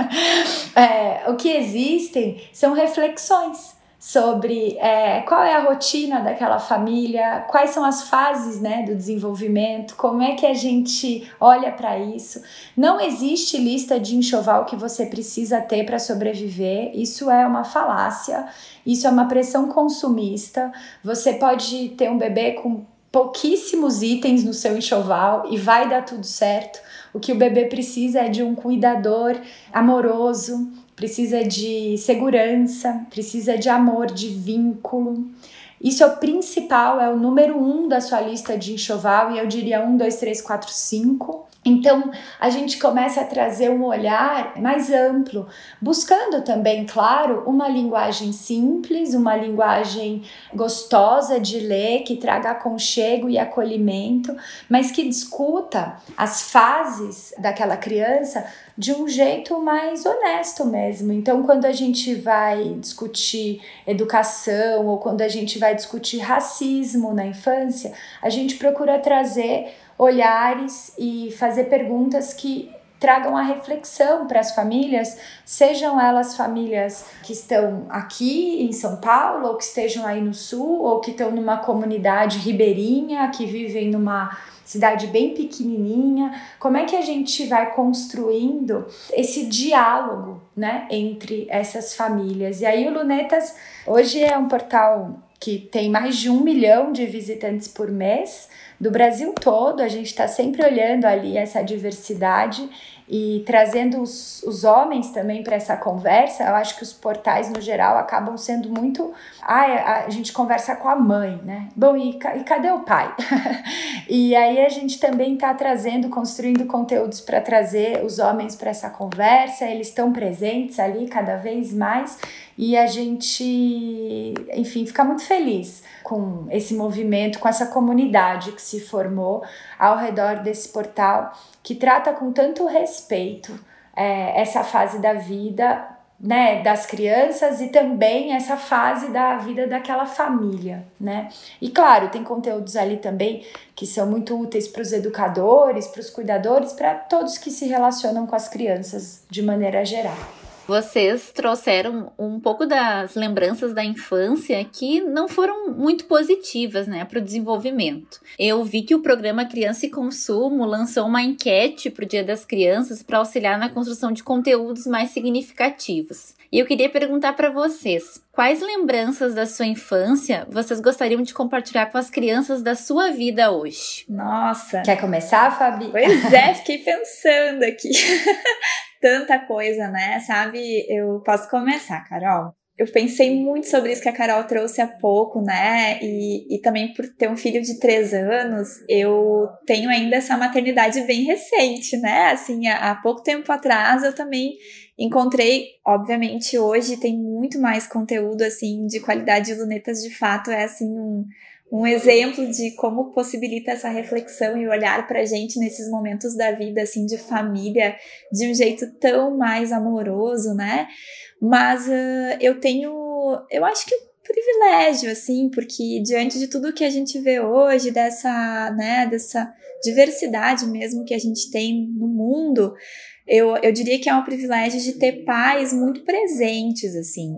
é, o que existem são reflexões sobre é, qual é a rotina daquela família, quais são as fases né, do desenvolvimento, como é que a gente olha para isso. Não existe lista de enxoval que você precisa ter para sobreviver, isso é uma falácia, isso é uma pressão consumista. Você pode ter um bebê com pouquíssimos itens no seu enxoval e vai dar tudo certo. O que o bebê precisa é de um cuidador amoroso, precisa de segurança, precisa de amor, de vínculo. Isso é o principal, é o número um da sua lista de enxoval, e eu diria um, dois, três, quatro, cinco. Então a gente começa a trazer um olhar mais amplo, buscando também, claro, uma linguagem simples, uma linguagem gostosa de ler, que traga aconchego e acolhimento, mas que discuta as fases daquela criança de um jeito mais honesto mesmo. Então, quando a gente vai discutir educação ou quando a gente vai discutir racismo na infância, a gente procura trazer olhares e fazer perguntas que tragam a reflexão para as famílias, sejam elas famílias que estão aqui em São Paulo, ou que estejam aí no sul, ou que estão numa comunidade ribeirinha, que vivem numa cidade bem pequenininha. Como é que a gente vai construindo esse diálogo, né, entre essas famílias? E aí o Lunetas hoje é um portal que tem mais de um milhão de visitantes por mês do Brasil todo, a gente está sempre olhando ali essa diversidade e trazendo os, os homens também para essa conversa. Eu acho que os portais, no geral, acabam sendo muito. Ah, a, gente conversa com a mãe, né? Bom, e, e cadê o pai? e aí a gente também está trazendo, construindo conteúdos para trazer os homens para essa conversa, eles estão presentes ali cada vez mais e a gente, enfim, fica muito feliz com esse movimento, com essa comunidade que se formou ao redor desse portal que trata com tanto respeito é, essa fase da vida né, das crianças e também essa fase da vida daquela família, né? E claro, tem conteúdos ali também que são muito úteis para os educadores, para os cuidadores, para todos que se relacionam com as crianças de maneira geral. Vocês trouxeram um pouco das lembranças da infância que não foram muito positivas, né, para o desenvolvimento. Eu vi que o programa Criança e Consumo lançou uma enquete para o Dia das Crianças para auxiliar na construção de conteúdos mais significativos. E eu queria perguntar para vocês, quais lembranças da sua infância vocês gostariam de compartilhar com as crianças da sua vida hoje? Nossa! Quer começar, Fabi? Pois é, fiquei pensando aqui. Tanta coisa, né? Sabe, eu posso começar, Carol eu pensei muito sobre isso que a Carol trouxe há pouco, né? E, e também por ter um filho de três anos, eu tenho ainda essa maternidade bem recente, né? Assim, há, há pouco tempo atrás eu também encontrei, obviamente, hoje tem muito mais conteúdo, assim, de qualidade. Lunetas, de fato, é, assim, um, um exemplo de como possibilita essa reflexão e olhar para a gente nesses momentos da vida, assim, de família, de um jeito tão mais amoroso, né? Mas uh, eu tenho, eu acho que privilégio, assim, porque diante de tudo que a gente vê hoje, dessa, né, dessa diversidade mesmo que a gente tem no mundo, eu, eu diria que é um privilégio de ter pais muito presentes, assim.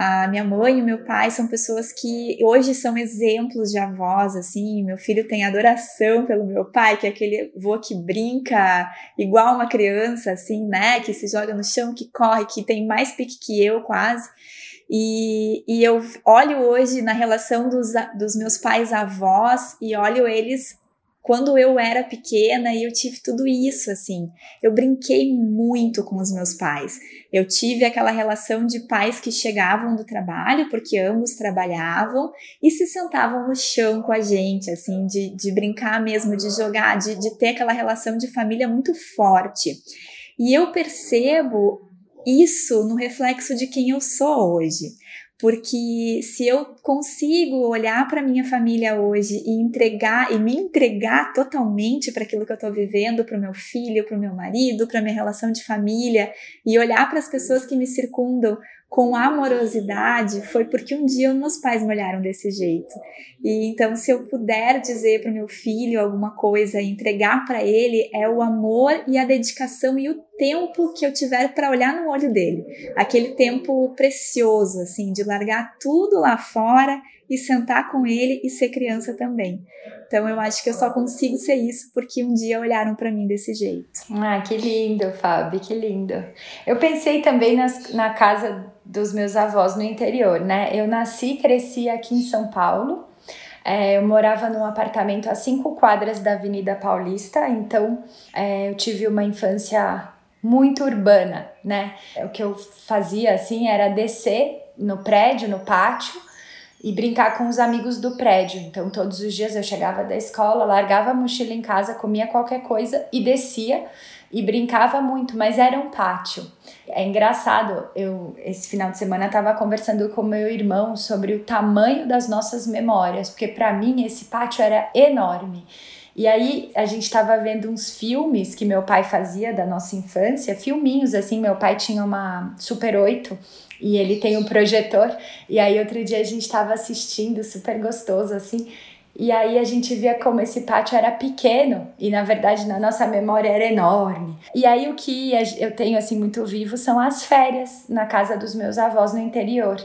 A minha mãe e meu pai são pessoas que hoje são exemplos de avós, assim. Meu filho tem adoração pelo meu pai, que é aquele avô que brinca igual uma criança, assim, né? Que se joga no chão, que corre, que tem mais pique que eu, quase. E, e eu olho hoje na relação dos, dos meus pais avós e olho eles quando eu era pequena e eu tive tudo isso, assim. Eu brinquei muito com os meus pais. Eu tive aquela relação de pais que chegavam do trabalho, porque ambos trabalhavam, e se sentavam no chão com a gente, assim, de, de brincar mesmo, de jogar, de, de ter aquela relação de família muito forte. E eu percebo isso no reflexo de quem eu sou hoje. Porque se eu consigo olhar para minha família hoje e entregar e me entregar totalmente para aquilo que eu estou vivendo, para o meu filho, para o meu marido, para minha relação de família e olhar para as pessoas que me circundam com amorosidade foi porque um dia meus pais me olharam desse jeito. E então, se eu puder dizer para o meu filho alguma coisa e entregar para ele, é o amor e a dedicação e o tempo que eu tiver para olhar no olho dele. Aquele tempo precioso, assim, de largar tudo lá fora e sentar com ele e ser criança também. Então eu acho que eu só consigo ser isso porque um dia olharam para mim desse jeito. Ah, que lindo, Fábio, que lindo. Eu pensei também nas, na casa dos meus avós no interior, né? Eu nasci e cresci aqui em São Paulo. É, eu morava num apartamento a cinco quadras da Avenida Paulista, então é, eu tive uma infância muito urbana, né? O que eu fazia assim era descer no prédio, no pátio, e brincar com os amigos do prédio. Então, todos os dias eu chegava da escola, largava a mochila em casa, comia qualquer coisa e descia e brincava muito, mas era um pátio. É engraçado, eu esse final de semana estava conversando com meu irmão sobre o tamanho das nossas memórias, porque para mim esse pátio era enorme. E aí a gente estava vendo uns filmes que meu pai fazia da nossa infância, filminhos assim, meu pai tinha uma Super 8 e ele tem um projetor. E aí outro dia a gente estava assistindo, super gostoso assim. E aí a gente via como esse pátio era pequeno e na verdade na nossa memória era enorme. E aí o que eu tenho assim muito vivo são as férias na casa dos meus avós no interior.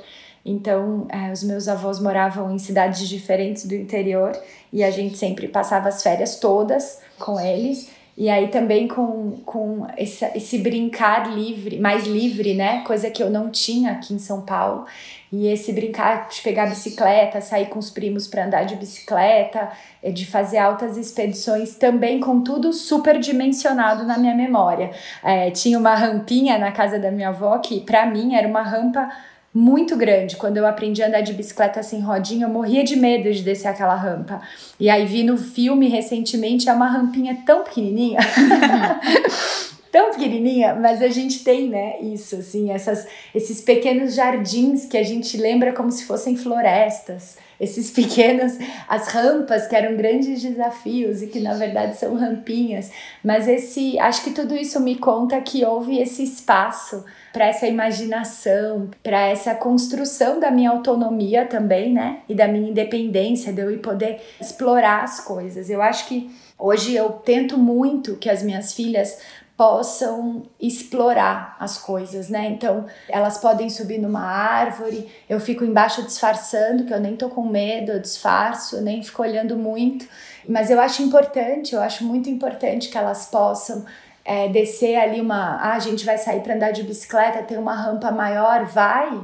Então, é, os meus avós moravam em cidades diferentes do interior e a gente sempre passava as férias todas com eles. E aí também com, com esse, esse brincar livre, mais livre, né? Coisa que eu não tinha aqui em São Paulo. E esse brincar de pegar bicicleta, sair com os primos para andar de bicicleta, é de fazer altas expedições, também com tudo super dimensionado na minha memória. É, tinha uma rampinha na casa da minha avó que, para mim, era uma rampa muito grande. Quando eu aprendi a andar de bicicleta sem rodinha, eu morria de medo de descer aquela rampa. E aí vi no filme recentemente, é uma rampinha tão pequenininha. tão pequenininha, mas a gente tem, né, isso, assim, essas, esses pequenos jardins que a gente lembra como se fossem florestas, esses pequenos, as rampas que eram grandes desafios e que na verdade são rampinhas, mas esse, acho que tudo isso me conta que houve esse espaço para essa imaginação, para essa construção da minha autonomia também, né? E da minha independência, de eu poder explorar as coisas. Eu acho que hoje eu tento muito que as minhas filhas possam explorar as coisas, né? Então, elas podem subir numa árvore, eu fico embaixo disfarçando, que eu nem tô com medo, eu disfarço, nem fico olhando muito. Mas eu acho importante, eu acho muito importante que elas possam é, descer ali uma. Ah, a gente vai sair para andar de bicicleta, tem uma rampa maior, vai,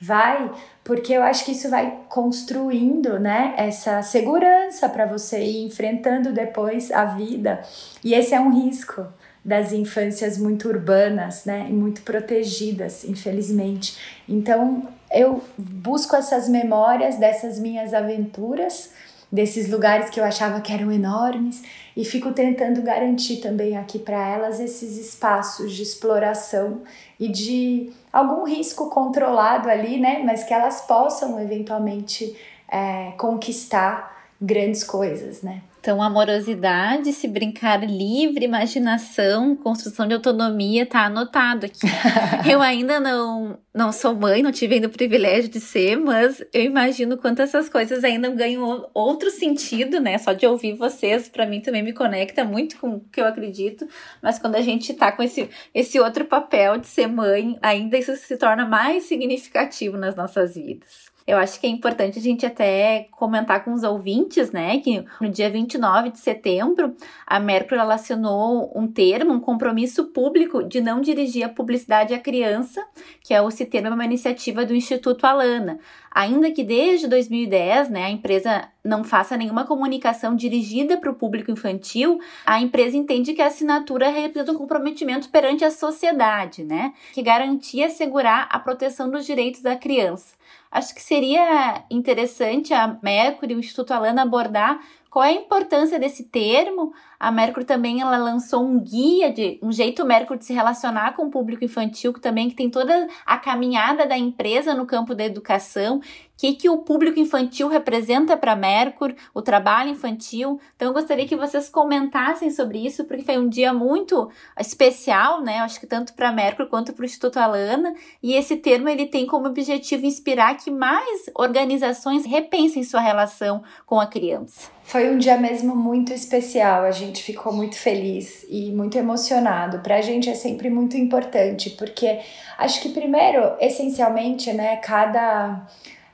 vai, porque eu acho que isso vai construindo, né, essa segurança para você ir enfrentando depois a vida. E esse é um risco das infâncias muito urbanas, né, e muito protegidas, infelizmente. Então, eu busco essas memórias dessas minhas aventuras, desses lugares que eu achava que eram enormes e fico tentando garantir também aqui para elas esses espaços de exploração e de algum risco controlado ali, né, mas que elas possam eventualmente é, conquistar grandes coisas, né? Então, amorosidade, se brincar livre, imaginação, construção de autonomia, tá anotado aqui. eu ainda não, não sou mãe, não tive ainda o privilégio de ser, mas eu imagino quanto essas coisas ainda ganham outro sentido, né? Só de ouvir vocês, para mim também me conecta muito com o que eu acredito, mas quando a gente tá com esse, esse outro papel de ser mãe, ainda isso se torna mais significativo nas nossas vidas. Eu acho que é importante a gente até comentar com os ouvintes, né, que no dia 29 de setembro, a Mercury relacionou um termo, um compromisso público de não dirigir a publicidade à criança, que é o termo é uma iniciativa do Instituto Alana. Ainda que desde 2010, né, a empresa não faça nenhuma comunicação dirigida para o público infantil, a empresa entende que a assinatura representa um comprometimento perante a sociedade, né, que garantia assegurar a proteção dos direitos da criança. Acho que seria interessante a Mercury o Instituto Alana abordar qual é a importância desse termo? A Mercury também ela lançou um guia de um jeito Mercury de se relacionar com o público infantil, que também que tem toda a caminhada da empresa no campo da educação, que que o público infantil representa para a Mercury, o trabalho infantil. Então eu gostaria que vocês comentassem sobre isso, porque foi um dia muito especial, né? Acho que tanto para a Mercury quanto para o Instituto Alana, e esse termo ele tem como objetivo inspirar que mais organizações repensem sua relação com a criança. Foi um dia mesmo muito especial, a gente ficou muito feliz e muito emocionado. Para a gente é sempre muito importante, porque acho que primeiro, essencialmente, né, cada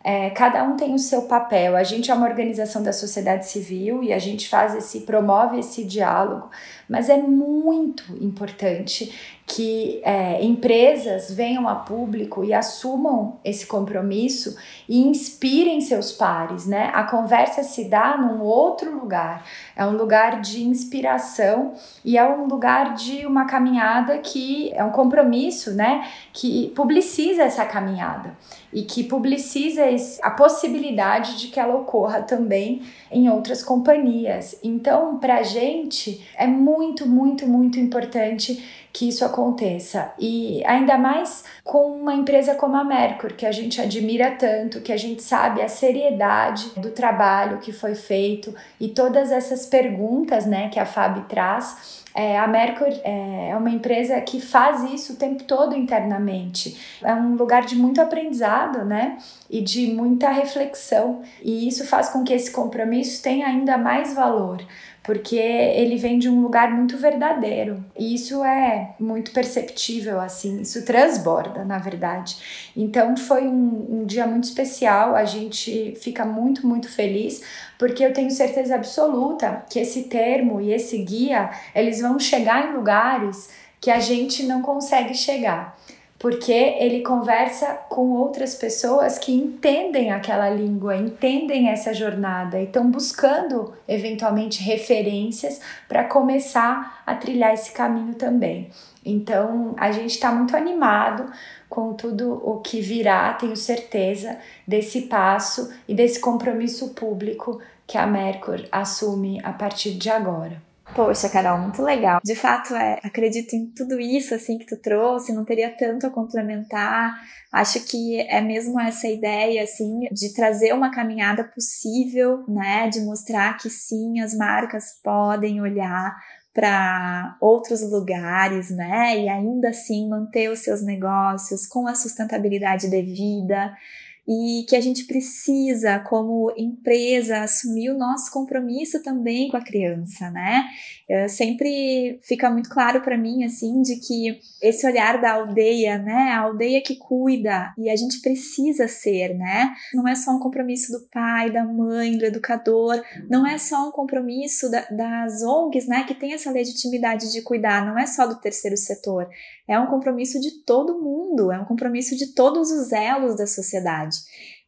é, cada um tem o seu papel. A gente é uma organização da sociedade civil e a gente faz esse, promove esse diálogo, mas é muito importante que é, empresas venham a público e assumam esse compromisso e inspirem seus pares, né? A conversa se dá num outro lugar, é um lugar de inspiração e é um lugar de uma caminhada que é um compromisso, né? Que publiciza essa caminhada e que publiciza a possibilidade de que ela ocorra também em outras companhias. Então, para gente é muito, muito, muito importante que isso aconteça. E ainda mais com uma empresa como a Mercur, que a gente admira tanto, que a gente sabe a seriedade do trabalho que foi feito e todas essas perguntas né, que a Fábio traz. É, a Mercur é, é uma empresa que faz isso o tempo todo internamente. É um lugar de muito aprendizado, né? E de muita reflexão. E isso faz com que esse compromisso tenha ainda mais valor porque ele vem de um lugar muito verdadeiro. E isso é muito perceptível, assim, isso transborda, na verdade. Então foi um, um dia muito especial, a gente fica muito, muito feliz, porque eu tenho certeza absoluta que esse termo e esse guia, eles vão chegar em lugares que a gente não consegue chegar porque ele conversa com outras pessoas que entendem aquela língua, entendem essa jornada e estão buscando eventualmente referências para começar a trilhar esse caminho também. Então a gente está muito animado com tudo o que virá, tenho certeza, desse passo e desse compromisso público que a Mercur assume a partir de agora. Poxa, Carol, muito legal. De fato, é, acredito em tudo isso assim que tu trouxe, não teria tanto a complementar. Acho que é mesmo essa ideia assim de trazer uma caminhada possível, né, de mostrar que sim, as marcas podem olhar para outros lugares, né, e ainda assim manter os seus negócios com a sustentabilidade devida e que a gente precisa, como empresa, assumir o nosso compromisso também com a criança, né? É, sempre fica muito claro para mim, assim, de que esse olhar da aldeia, né? A aldeia que cuida e a gente precisa ser, né? Não é só um compromisso do pai, da mãe, do educador, não é só um compromisso da, das ONGs, né? Que tem essa legitimidade de cuidar, não é só do terceiro setor, é um compromisso de todo mundo, é um compromisso de todos os elos da sociedade.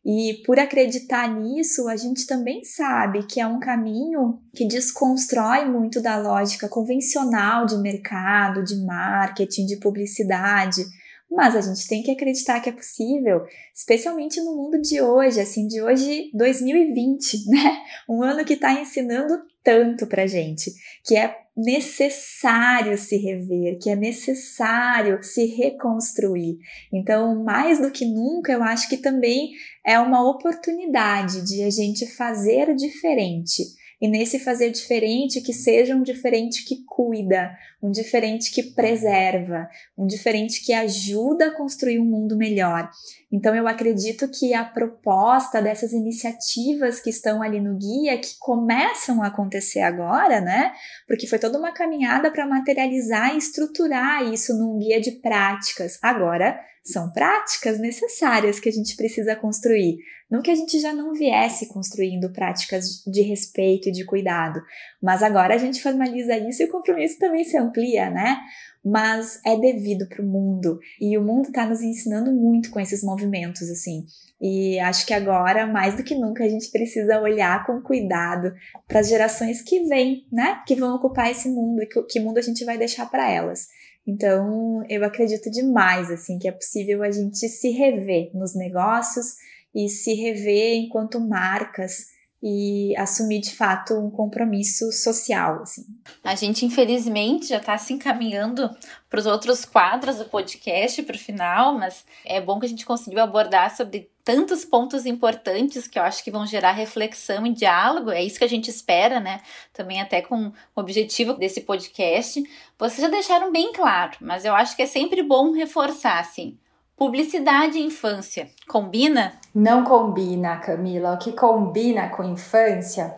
E por acreditar nisso, a gente também sabe que é um caminho que desconstrói muito da lógica convencional de mercado, de marketing, de publicidade. Mas a gente tem que acreditar que é possível, especialmente no mundo de hoje, assim, de hoje 2020, né? Um ano que está ensinando tanto pra gente, que é necessário se rever, que é necessário se reconstruir. Então, mais do que nunca, eu acho que também é uma oportunidade de a gente fazer diferente. E nesse fazer diferente, que seja um diferente que cuida, um diferente que preserva, um diferente que ajuda a construir um mundo melhor. Então, eu acredito que a proposta dessas iniciativas que estão ali no guia, que começam a acontecer agora, né? Porque foi toda uma caminhada para materializar e estruturar isso num guia de práticas. Agora, são práticas necessárias que a gente precisa construir. Não que a gente já não viesse construindo práticas de respeito e de cuidado, mas agora a gente formaliza isso e o compromisso também se amplia, né? Mas é devido para o mundo e o mundo está nos ensinando muito com esses movimentos, assim. E acho que agora, mais do que nunca, a gente precisa olhar com cuidado para as gerações que vêm, né? Que vão ocupar esse mundo e que, que mundo a gente vai deixar para elas. Então, eu acredito demais assim que é possível a gente se rever nos negócios e se rever enquanto marcas e assumir de fato um compromisso social. Assim. A gente, infelizmente, já está se encaminhando para os outros quadros do podcast para o final, mas é bom que a gente conseguiu abordar sobre tantos pontos importantes que eu acho que vão gerar reflexão e diálogo. É isso que a gente espera, né? Também até com o objetivo desse podcast. Vocês já deixaram bem claro, mas eu acho que é sempre bom reforçar, assim. Publicidade e infância, combina? Não combina, Camila. O que combina com infância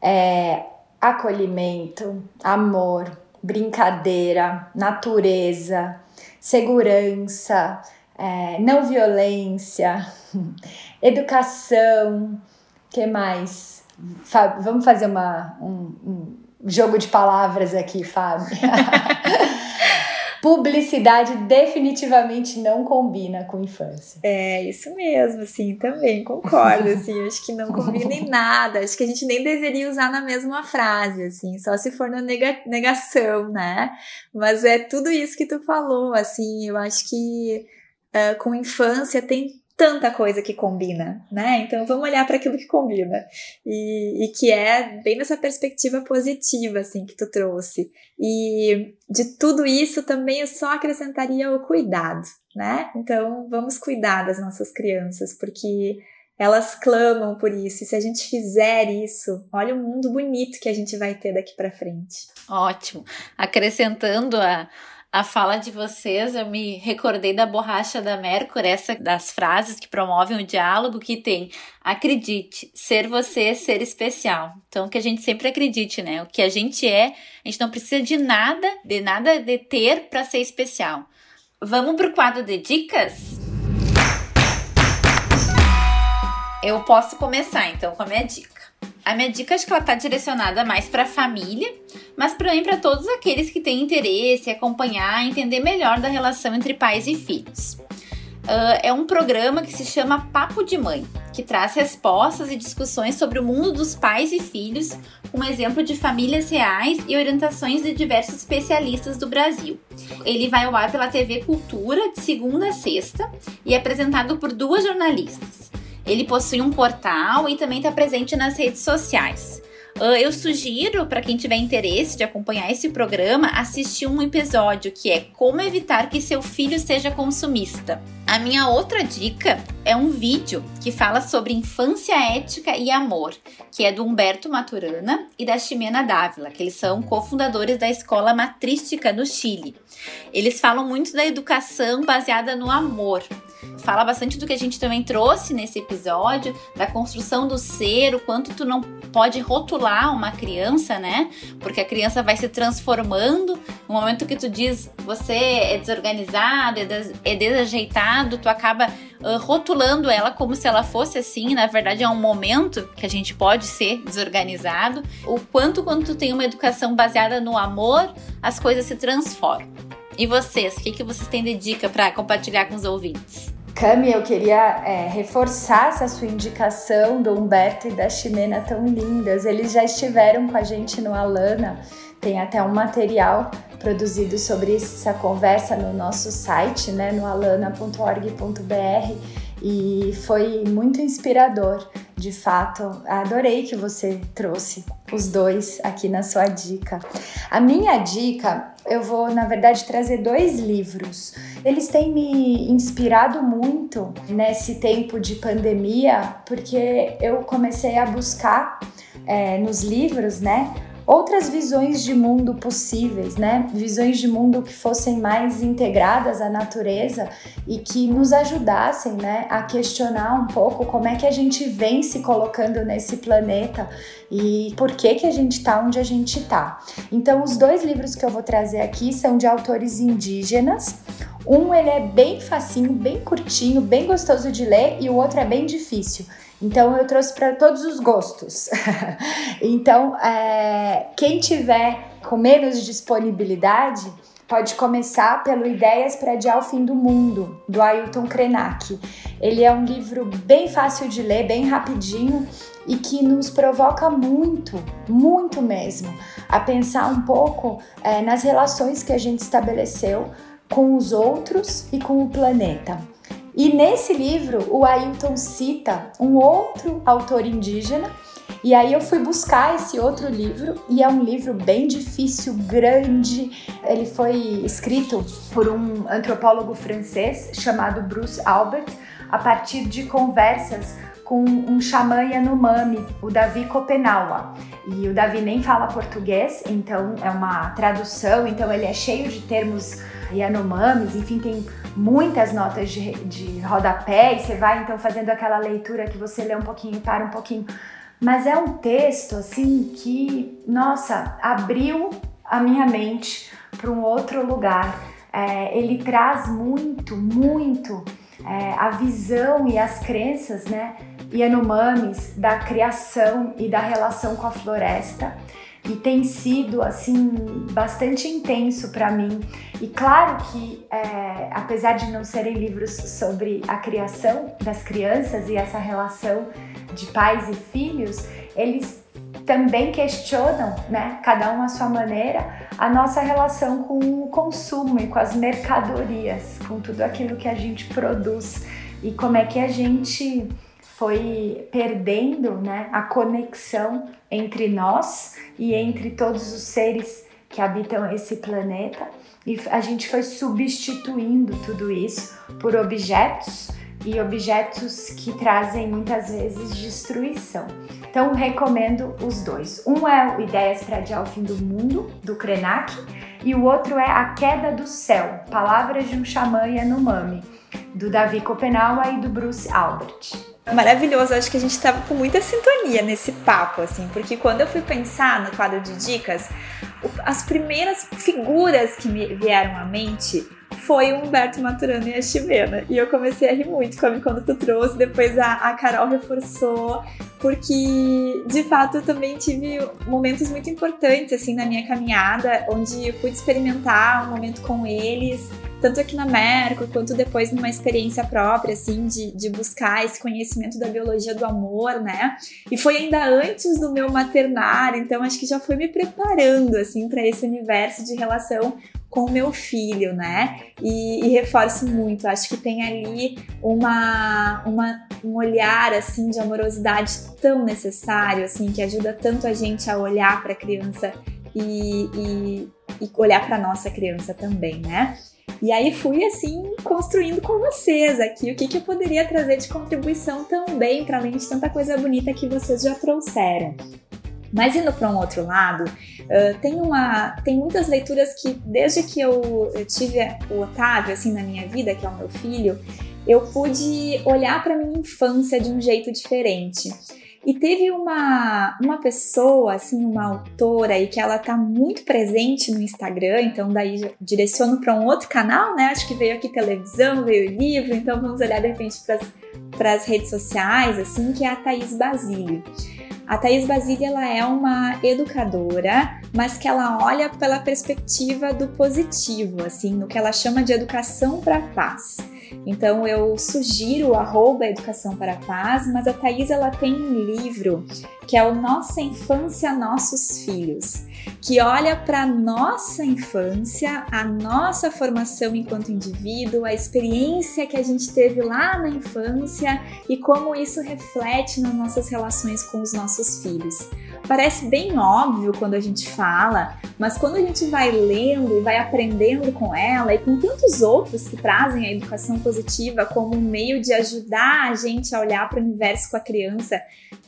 é acolhimento, amor, brincadeira, natureza, segurança, é, não violência, educação, que mais? Fábio, vamos fazer uma, um, um jogo de palavras aqui, Fábio. Publicidade definitivamente não combina com infância. É, isso mesmo, assim, também concordo, assim, acho que não combina em nada, acho que a gente nem deveria usar na mesma frase, assim, só se for na nega negação, né? Mas é tudo isso que tu falou, assim, eu acho que uh, com infância tem tanta coisa que combina, né? Então vamos olhar para aquilo que combina e, e, que é bem nessa perspectiva positiva assim que tu trouxe. E de tudo isso também eu só acrescentaria o cuidado, né? Então vamos cuidar das nossas crianças porque elas clamam por isso. E se a gente fizer isso, olha o mundo bonito que a gente vai ter daqui para frente. Ótimo. Acrescentando a a fala de vocês, eu me recordei da borracha da Mercury, essa das frases que promovem o diálogo que tem acredite, ser você é ser especial. Então que a gente sempre acredite, né? O que a gente é, a gente não precisa de nada, de nada de ter para ser especial. Vamos pro quadro de dicas? Eu posso começar então com a minha dica. A minha dica acho que ela tá direcionada mais para a família, mas também para todos aqueles que têm interesse acompanhar, entender melhor da relação entre pais e filhos. Uh, é um programa que se chama Papo de Mãe, que traz respostas e discussões sobre o mundo dos pais e filhos, com um exemplo de famílias reais e orientações de diversos especialistas do Brasil. Ele vai ao ar pela TV Cultura de segunda a sexta e é apresentado por duas jornalistas. Ele possui um portal e também está presente nas redes sociais. Ah, eu sugiro para quem tiver interesse de acompanhar esse programa assistir um episódio que é Como evitar que seu filho seja consumista. A minha outra dica é um vídeo que fala sobre infância ética e amor, que é do Humberto Maturana e da Ximena Dávila, que eles são cofundadores da Escola Matrística no Chile. Eles falam muito da educação baseada no amor, fala bastante do que a gente também trouxe nesse episódio, da construção do ser, o quanto tu não pode rotular uma criança, né? Porque a criança vai se transformando. No momento que tu diz você é desorganizado, é desajeitado, tu acaba uh, rotulando ela como se ela fosse assim. Na verdade, é um momento que a gente pode ser desorganizado. O quanto, quando tu tem uma educação baseada no amor, as coisas se transformam. E vocês, o que, que vocês têm de dica para compartilhar com os ouvintes? Cami, eu queria é, reforçar essa sua indicação do Humberto e da Ximena tão lindas. Eles já estiveram com a gente no Alana, tem até um material produzido sobre essa conversa no nosso site, né, no alana.org.br e foi muito inspirador, de fato. Adorei que você trouxe os dois aqui na sua dica. A minha dica, eu vou na verdade trazer dois livros. Eles têm me inspirado muito nesse tempo de pandemia, porque eu comecei a buscar é, nos livros, né, outras visões de mundo possíveis, né? Visões de mundo que fossem mais integradas à natureza e que nos ajudassem, né, a questionar um pouco como é que a gente vem se colocando nesse planeta e por que que a gente está onde a gente está. Então, os dois livros que eu vou trazer aqui são de autores indígenas. Um ele é bem facinho, bem curtinho, bem gostoso de ler e o outro é bem difícil. Então eu trouxe para todos os gostos. então, é, quem tiver com menos disponibilidade, pode começar pelo Ideias para Adiar o Fim do Mundo, do Ailton Krenak. Ele é um livro bem fácil de ler, bem rapidinho e que nos provoca muito, muito mesmo, a pensar um pouco é, nas relações que a gente estabeleceu com os outros e com o planeta. E nesse livro, o Ailton cita um outro autor indígena, e aí eu fui buscar esse outro livro, e é um livro bem difícil, grande. Ele foi escrito por um antropólogo francês chamado Bruce Albert, a partir de conversas com um xamã Yanomami, o Davi Kopenawa. E o Davi nem fala português, então é uma tradução, então ele é cheio de termos Yanomamis, enfim, tem muitas notas de, de rodapé e você vai então fazendo aquela leitura que você lê um pouquinho, para um pouquinho. Mas é um texto assim que, nossa, abriu a minha mente para um outro lugar. É, ele traz muito, muito é, a visão e as crenças, né, Yanomamis, da criação e da relação com a floresta e tem sido assim bastante intenso para mim. E claro que, é, apesar de não serem livros sobre a criação das crianças e essa relação de pais e filhos, eles também questionam, né, cada um à sua maneira, a nossa relação com o consumo e com as mercadorias, com tudo aquilo que a gente produz e como é que a gente foi perdendo né, a conexão entre nós e entre todos os seres que habitam esse planeta e a gente foi substituindo tudo isso por objetos e objetos que trazem muitas vezes destruição. Então recomendo os dois. Um é o Ideias para Adiar o Fim do Mundo, do Krenak, e o outro é A Queda do Céu, Palavras de um Xamã Yanomami, do Davi Kopenawa e do Bruce Albert. Maravilhoso, acho que a gente estava com muita sintonia nesse papo, assim, porque quando eu fui pensar no quadro de dicas, as primeiras figuras que me vieram à mente foi o Humberto Maturano e a Chimena. E eu comecei a rir muito quando tu trouxe, depois a, a Carol reforçou, porque de fato eu também tive momentos muito importantes assim na minha caminhada, onde eu pude experimentar um momento com eles, tanto aqui na Merco quanto depois numa experiência própria, assim, de, de buscar esse conhecimento da biologia do amor, né? E foi ainda antes do meu maternar, então acho que já foi me preparando, assim, para esse universo de relação com meu filho, né? E, e, reforço muito, acho que tem ali uma, uma, um olhar assim de amorosidade tão necessário, assim, que ajuda tanto a gente a olhar para a criança e, e, e olhar para nossa criança também, né? E aí fui assim construindo com vocês aqui o que, que eu poderia trazer de contribuição também, para além de tanta coisa bonita que vocês já trouxeram. Mas indo para um outro lado, uh, tem, uma, tem muitas leituras que, desde que eu, tive o Otávio assim na minha vida, que é o meu filho, eu pude olhar para minha infância de um jeito diferente. E teve uma, uma pessoa, assim, uma autora, e que ela tá muito presente no Instagram, então daí direciono para um outro canal, né? Acho que veio aqui televisão, veio livro, então vamos olhar de repente para as redes sociais, assim, que é a Thaís Basílio. A Thaís Basílio ela é uma educadora, mas que ela olha pela perspectiva do positivo, assim, no que ela chama de educação para a paz. Então eu sugiro arroba Educação para a Paz, mas a Thais ela tem um livro que é o Nossa Infância, Nossos Filhos, que olha para nossa infância, a nossa formação enquanto indivíduo, a experiência que a gente teve lá na infância e como isso reflete nas nossas relações com os nossos filhos. Parece bem óbvio quando a gente fala, mas quando a gente vai lendo e vai aprendendo com ela e com tantos outros que trazem a educação positiva como um meio de ajudar a gente a olhar para o universo com a criança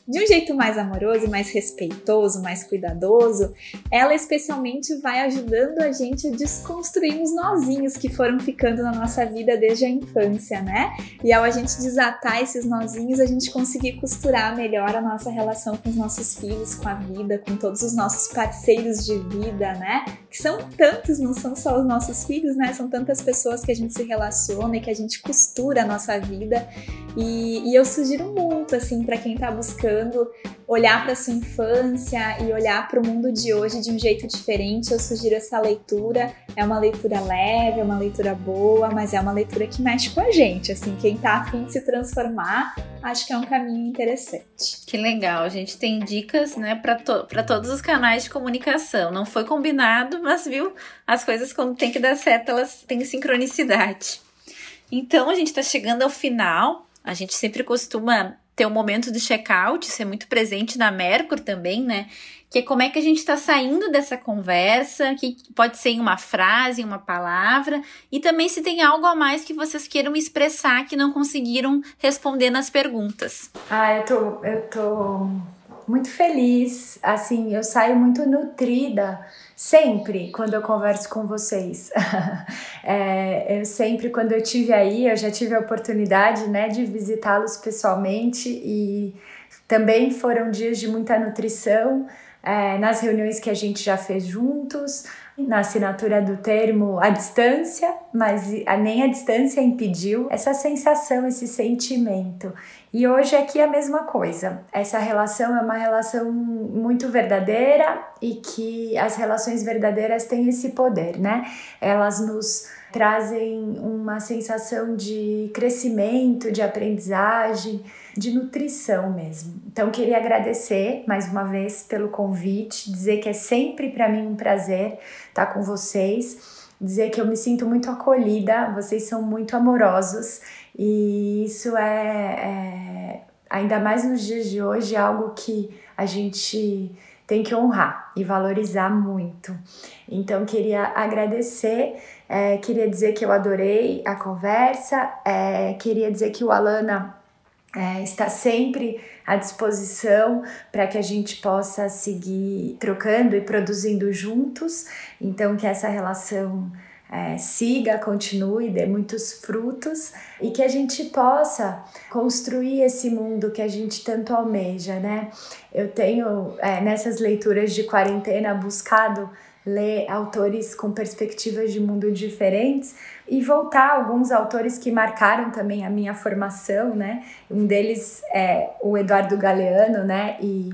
de um jeito mais amoroso, mais respeitoso, mais cuidadoso, ela especialmente vai ajudando a gente a desconstruir os nozinhos que foram ficando na nossa vida desde a infância, né? E ao a gente desatar esses nozinhos, a gente conseguir costurar melhor a nossa relação com os nossos filhos, com a vida, com todos os nossos parceiros de vida, né? Que são tantos, não são só os nossos filhos, né? São tantas pessoas que a gente se relaciona e que a gente costura a nossa vida. E, e eu sugiro muito, assim, para quem tá buscando olhar para sua infância e olhar para o mundo de hoje de um jeito diferente, eu sugiro essa leitura. É uma leitura leve, é uma leitura boa, mas é uma leitura que mexe com a gente. Assim, quem está afim de se transformar, acho que é um caminho interessante. Que legal, a gente tem dicas, né, para to todos os canais de comunicação. Não foi combinado, mas viu, as coisas quando tem que dar certo, elas têm sincronicidade. Então a gente está chegando ao final. A gente sempre costuma ter um momento de check-out, ser muito presente na Mercur também, né? Que é como é que a gente está saindo dessa conversa, que pode ser em uma frase, em uma palavra, e também se tem algo a mais que vocês queiram expressar que não conseguiram responder nas perguntas. Ah, eu tô, eu tô muito feliz, assim, eu saio muito nutrida sempre quando eu converso com vocês. é, eu sempre, quando eu tive aí, eu já tive a oportunidade, né, de visitá-los pessoalmente e também foram dias de muita nutrição é, nas reuniões que a gente já fez juntos, na assinatura do termo à distância, mas nem a distância impediu essa sensação, esse sentimento. E hoje aqui é a mesma coisa. Essa relação é uma relação muito verdadeira e que as relações verdadeiras têm esse poder, né? Elas nos trazem uma sensação de crescimento, de aprendizagem, de nutrição mesmo. Então queria agradecer mais uma vez pelo convite, dizer que é sempre para mim um prazer estar com vocês, dizer que eu me sinto muito acolhida, vocês são muito amorosos e isso é, é ainda mais nos dias de hoje algo que a gente tem que honrar e valorizar muito. Então, queria agradecer, é, queria dizer que eu adorei a conversa, é, queria dizer que o Alana é, está sempre à disposição para que a gente possa seguir trocando e produzindo juntos. Então, que essa relação é, siga, continue, dê muitos frutos e que a gente possa construir esse mundo que a gente tanto almeja, né? Eu tenho é, nessas leituras de quarentena buscado ler autores com perspectivas de mundo diferentes e voltar a alguns autores que marcaram também a minha formação, né? Um deles é o Eduardo Galeano, né? E,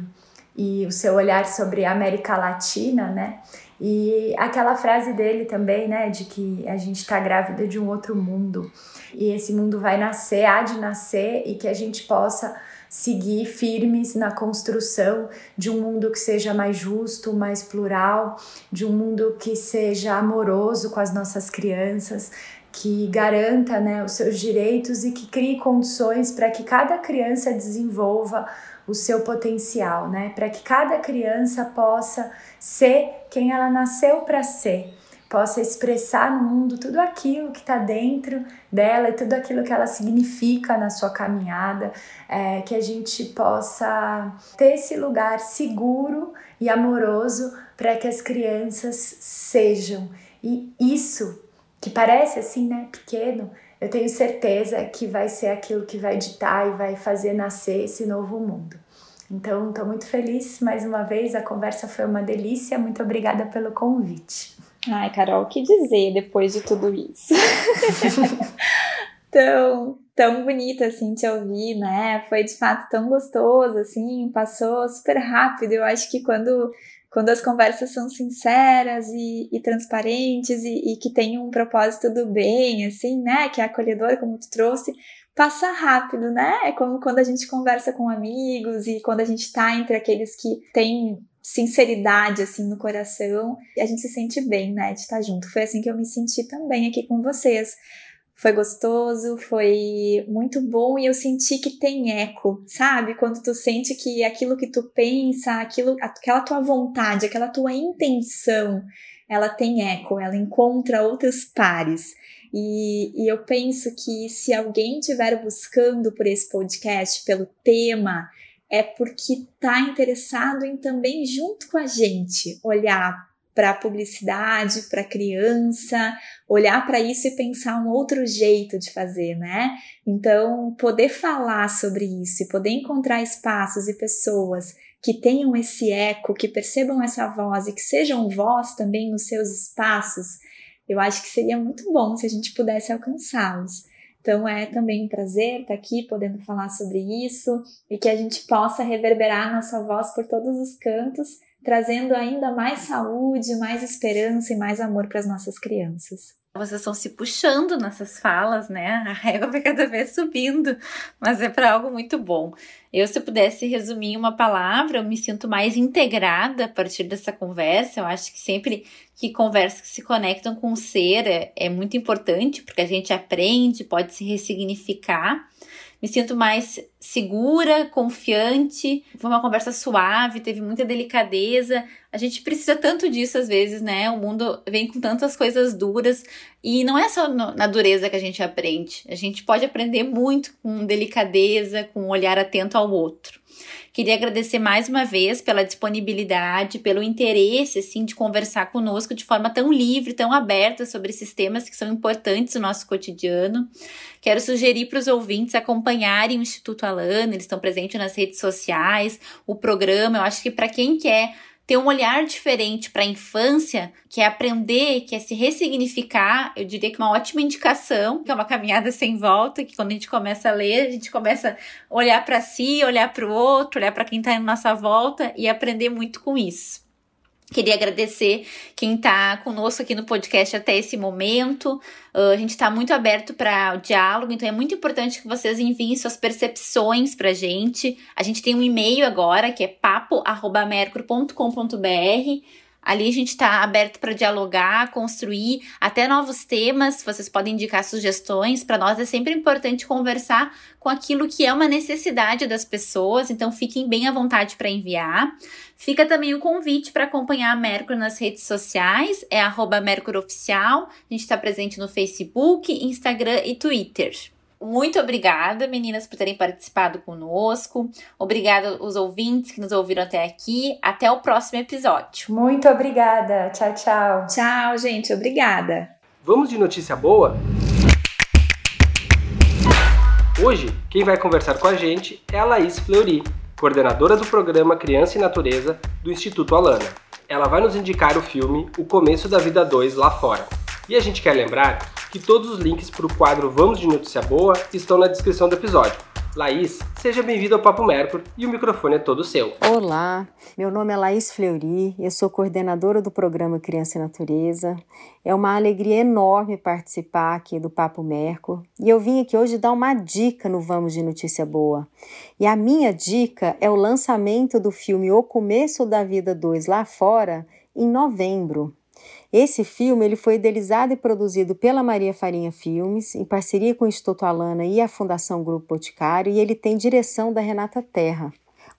e o seu olhar sobre a América Latina, né? E aquela frase dele também, né, de que a gente está grávida de um outro mundo e esse mundo vai nascer, há de nascer e que a gente possa seguir firmes na construção de um mundo que seja mais justo, mais plural, de um mundo que seja amoroso com as nossas crianças, que garanta né, os seus direitos e que crie condições para que cada criança desenvolva o seu potencial, né? Para que cada criança possa ser quem ela nasceu para ser, possa expressar no mundo tudo aquilo que está dentro dela e tudo aquilo que ela significa na sua caminhada, é, que a gente possa ter esse lugar seguro e amoroso para que as crianças sejam. E isso que parece assim, né, pequeno, eu tenho certeza que vai ser aquilo que vai ditar e vai fazer nascer esse novo mundo. Então, estou muito feliz mais uma vez. A conversa foi uma delícia. Muito obrigada pelo convite. Ai, Carol, o que dizer depois de tudo isso? tão, tão bonito assim te ouvir, né? Foi de fato tão gostoso, assim, passou super rápido. Eu acho que quando quando as conversas são sinceras e, e transparentes e, e, que tem um propósito do bem, assim, né, que é acolhedor, como tu trouxe, passa rápido, né? É como quando a gente conversa com amigos e quando a gente tá entre aqueles que têm sinceridade, assim, no coração, e a gente se sente bem, né, de estar junto. Foi assim que eu me senti também aqui com vocês. Foi gostoso, foi muito bom e eu senti que tem eco, sabe? Quando tu sente que aquilo que tu pensa, aquilo, aquela tua vontade, aquela tua intenção, ela tem eco, ela encontra outros pares. E, e eu penso que se alguém estiver buscando por esse podcast, pelo tema, é porque está interessado em também, junto com a gente, olhar para a publicidade, para a criança, olhar para isso e pensar um outro jeito de fazer, né? Então, poder falar sobre isso e poder encontrar espaços e pessoas que tenham esse eco, que percebam essa voz e que sejam voz também nos seus espaços, eu acho que seria muito bom se a gente pudesse alcançá-los. Então é também um prazer estar aqui podendo falar sobre isso e que a gente possa reverberar nossa voz por todos os cantos trazendo ainda mais saúde, mais esperança e mais amor para as nossas crianças. Vocês estão se puxando nessas falas, né? A régua vai cada vez subindo, mas é para algo muito bom. Eu, se pudesse resumir em uma palavra, eu me sinto mais integrada a partir dessa conversa. Eu acho que sempre que conversas que se conectam com o ser é, é muito importante, porque a gente aprende, pode se ressignificar me sinto mais segura, confiante. Foi uma conversa suave, teve muita delicadeza. A gente precisa tanto disso às vezes, né? O mundo vem com tantas coisas duras e não é só na dureza que a gente aprende. A gente pode aprender muito com delicadeza, com um olhar atento ao outro. Queria agradecer mais uma vez pela disponibilidade, pelo interesse, assim, de conversar conosco de forma tão livre, tão aberta sobre esses temas que são importantes no nosso cotidiano. Quero sugerir para os ouvintes acompanharem o Instituto Alana, eles estão presentes nas redes sociais, o programa. Eu acho que para quem quer ter um olhar diferente para a infância, que é aprender, que é se ressignificar, eu diria que é uma ótima indicação, que é uma caminhada sem volta, que quando a gente começa a ler, a gente começa a olhar para si, olhar para o outro, olhar para quem está em nossa volta e aprender muito com isso. Queria agradecer quem está conosco aqui no podcast até esse momento. Uh, a gente está muito aberto para o diálogo, então é muito importante que vocês enviem suas percepções para a gente. A gente tem um e-mail agora que é papo@mercur.com.br. Ali a gente está aberto para dialogar, construir até novos temas. Vocês podem indicar sugestões. Para nós é sempre importante conversar com aquilo que é uma necessidade das pessoas, então fiquem bem à vontade para enviar. Fica também o convite para acompanhar a Mercury nas redes sociais, é arroba Mercury Oficial. A gente está presente no Facebook, Instagram e Twitter. Muito obrigada, meninas, por terem participado conosco. Obrigada aos ouvintes que nos ouviram até aqui. Até o próximo episódio. Muito obrigada. Tchau, tchau. Tchau, gente. Obrigada. Vamos de notícia boa? Hoje, quem vai conversar com a gente é a Laís Fleury, coordenadora do programa Criança e Natureza do Instituto Alana. Ela vai nos indicar o filme O Começo da Vida 2 lá fora. E a gente quer lembrar que todos os links para o quadro Vamos de Notícia Boa estão na descrição do episódio. Laís, seja bem-vindo ao Papo Mercur e o microfone é todo seu. Olá, meu nome é Laís Fleury, eu sou coordenadora do programa Criança e Natureza. É uma alegria enorme participar aqui do Papo Mercur e eu vim aqui hoje dar uma dica no Vamos de Notícia Boa. E a minha dica é o lançamento do filme O Começo da Vida 2 lá fora em novembro. Esse filme ele foi idealizado e produzido pela Maria Farinha Filmes, em parceria com o Instituto Alana e a Fundação Grupo Boticário, e ele tem direção da Renata Terra.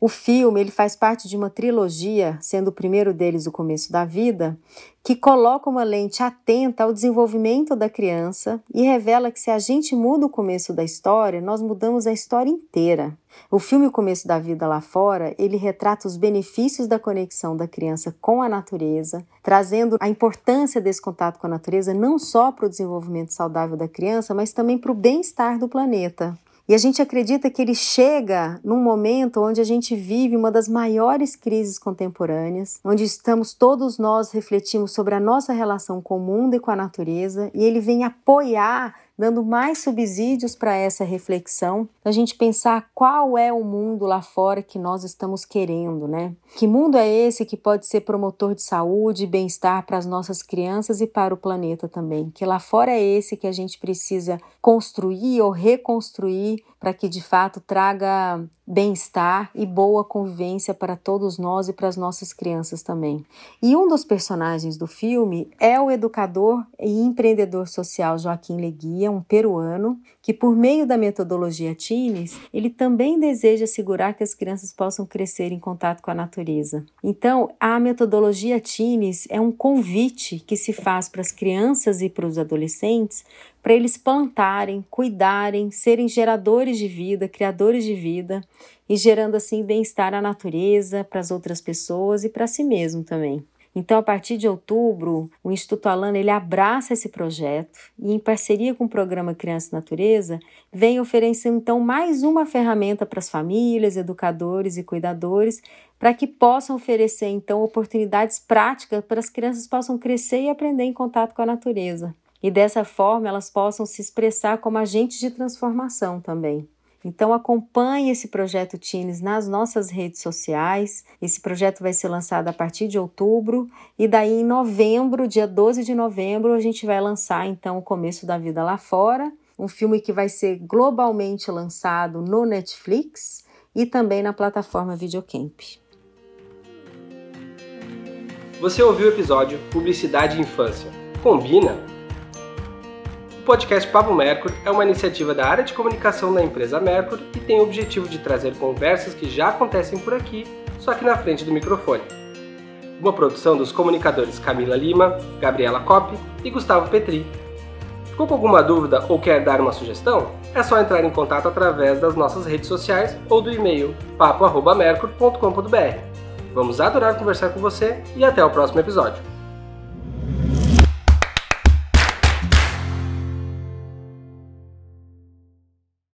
O filme ele faz parte de uma trilogia, sendo o primeiro deles o começo da vida, que coloca uma lente atenta ao desenvolvimento da criança e revela que se a gente muda o começo da história, nós mudamos a história inteira. O filme O Começo da Vida lá fora, ele retrata os benefícios da conexão da criança com a natureza, trazendo a importância desse contato com a natureza não só para o desenvolvimento saudável da criança, mas também para o bem-estar do planeta. E a gente acredita que ele chega num momento onde a gente vive uma das maiores crises contemporâneas, onde estamos todos nós refletimos sobre a nossa relação com o mundo e com a natureza, e ele vem apoiar dando mais subsídios para essa reflexão, a gente pensar qual é o mundo lá fora que nós estamos querendo, né? Que mundo é esse que pode ser promotor de saúde e bem-estar para as nossas crianças e para o planeta também? Que lá fora é esse que a gente precisa construir ou reconstruir para que de fato traga bem-estar e boa convivência para todos nós e para as nossas crianças também. E um dos personagens do filme é o educador e empreendedor social Joaquim Leguia, um peruano, que por meio da metodologia Tines, ele também deseja assegurar que as crianças possam crescer em contato com a natureza. Então, a metodologia Tines é um convite que se faz para as crianças e para os adolescentes para eles plantarem, cuidarem, serem geradores de vida, criadores de vida e gerando assim bem-estar à natureza, para as outras pessoas e para si mesmo também. Então, a partir de outubro, o Instituto Alana ele abraça esse projeto e, em parceria com o programa Criança e Natureza, vem oferecendo então mais uma ferramenta para as famílias, educadores e cuidadores, para que possam oferecer então oportunidades práticas para as crianças possam crescer e aprender em contato com a natureza e dessa forma elas possam se expressar como agentes de transformação também. Então acompanhe esse projeto Teens nas nossas redes sociais. Esse projeto vai ser lançado a partir de outubro e daí em novembro, dia 12 de novembro, a gente vai lançar então o começo da vida lá fora, um filme que vai ser globalmente lançado no Netflix e também na plataforma Videocamp. Você ouviu o episódio Publicidade e Infância. Combina? Podcast Papo Mercury é uma iniciativa da área de comunicação da empresa Mercury e tem o objetivo de trazer conversas que já acontecem por aqui, só que na frente do microfone. Uma produção dos comunicadores Camila Lima, Gabriela Coppi e Gustavo Petri. Ficou com alguma dúvida ou quer dar uma sugestão? É só entrar em contato através das nossas redes sociais ou do e-mail papo.mercury.com.br. Vamos adorar conversar com você e até o próximo episódio.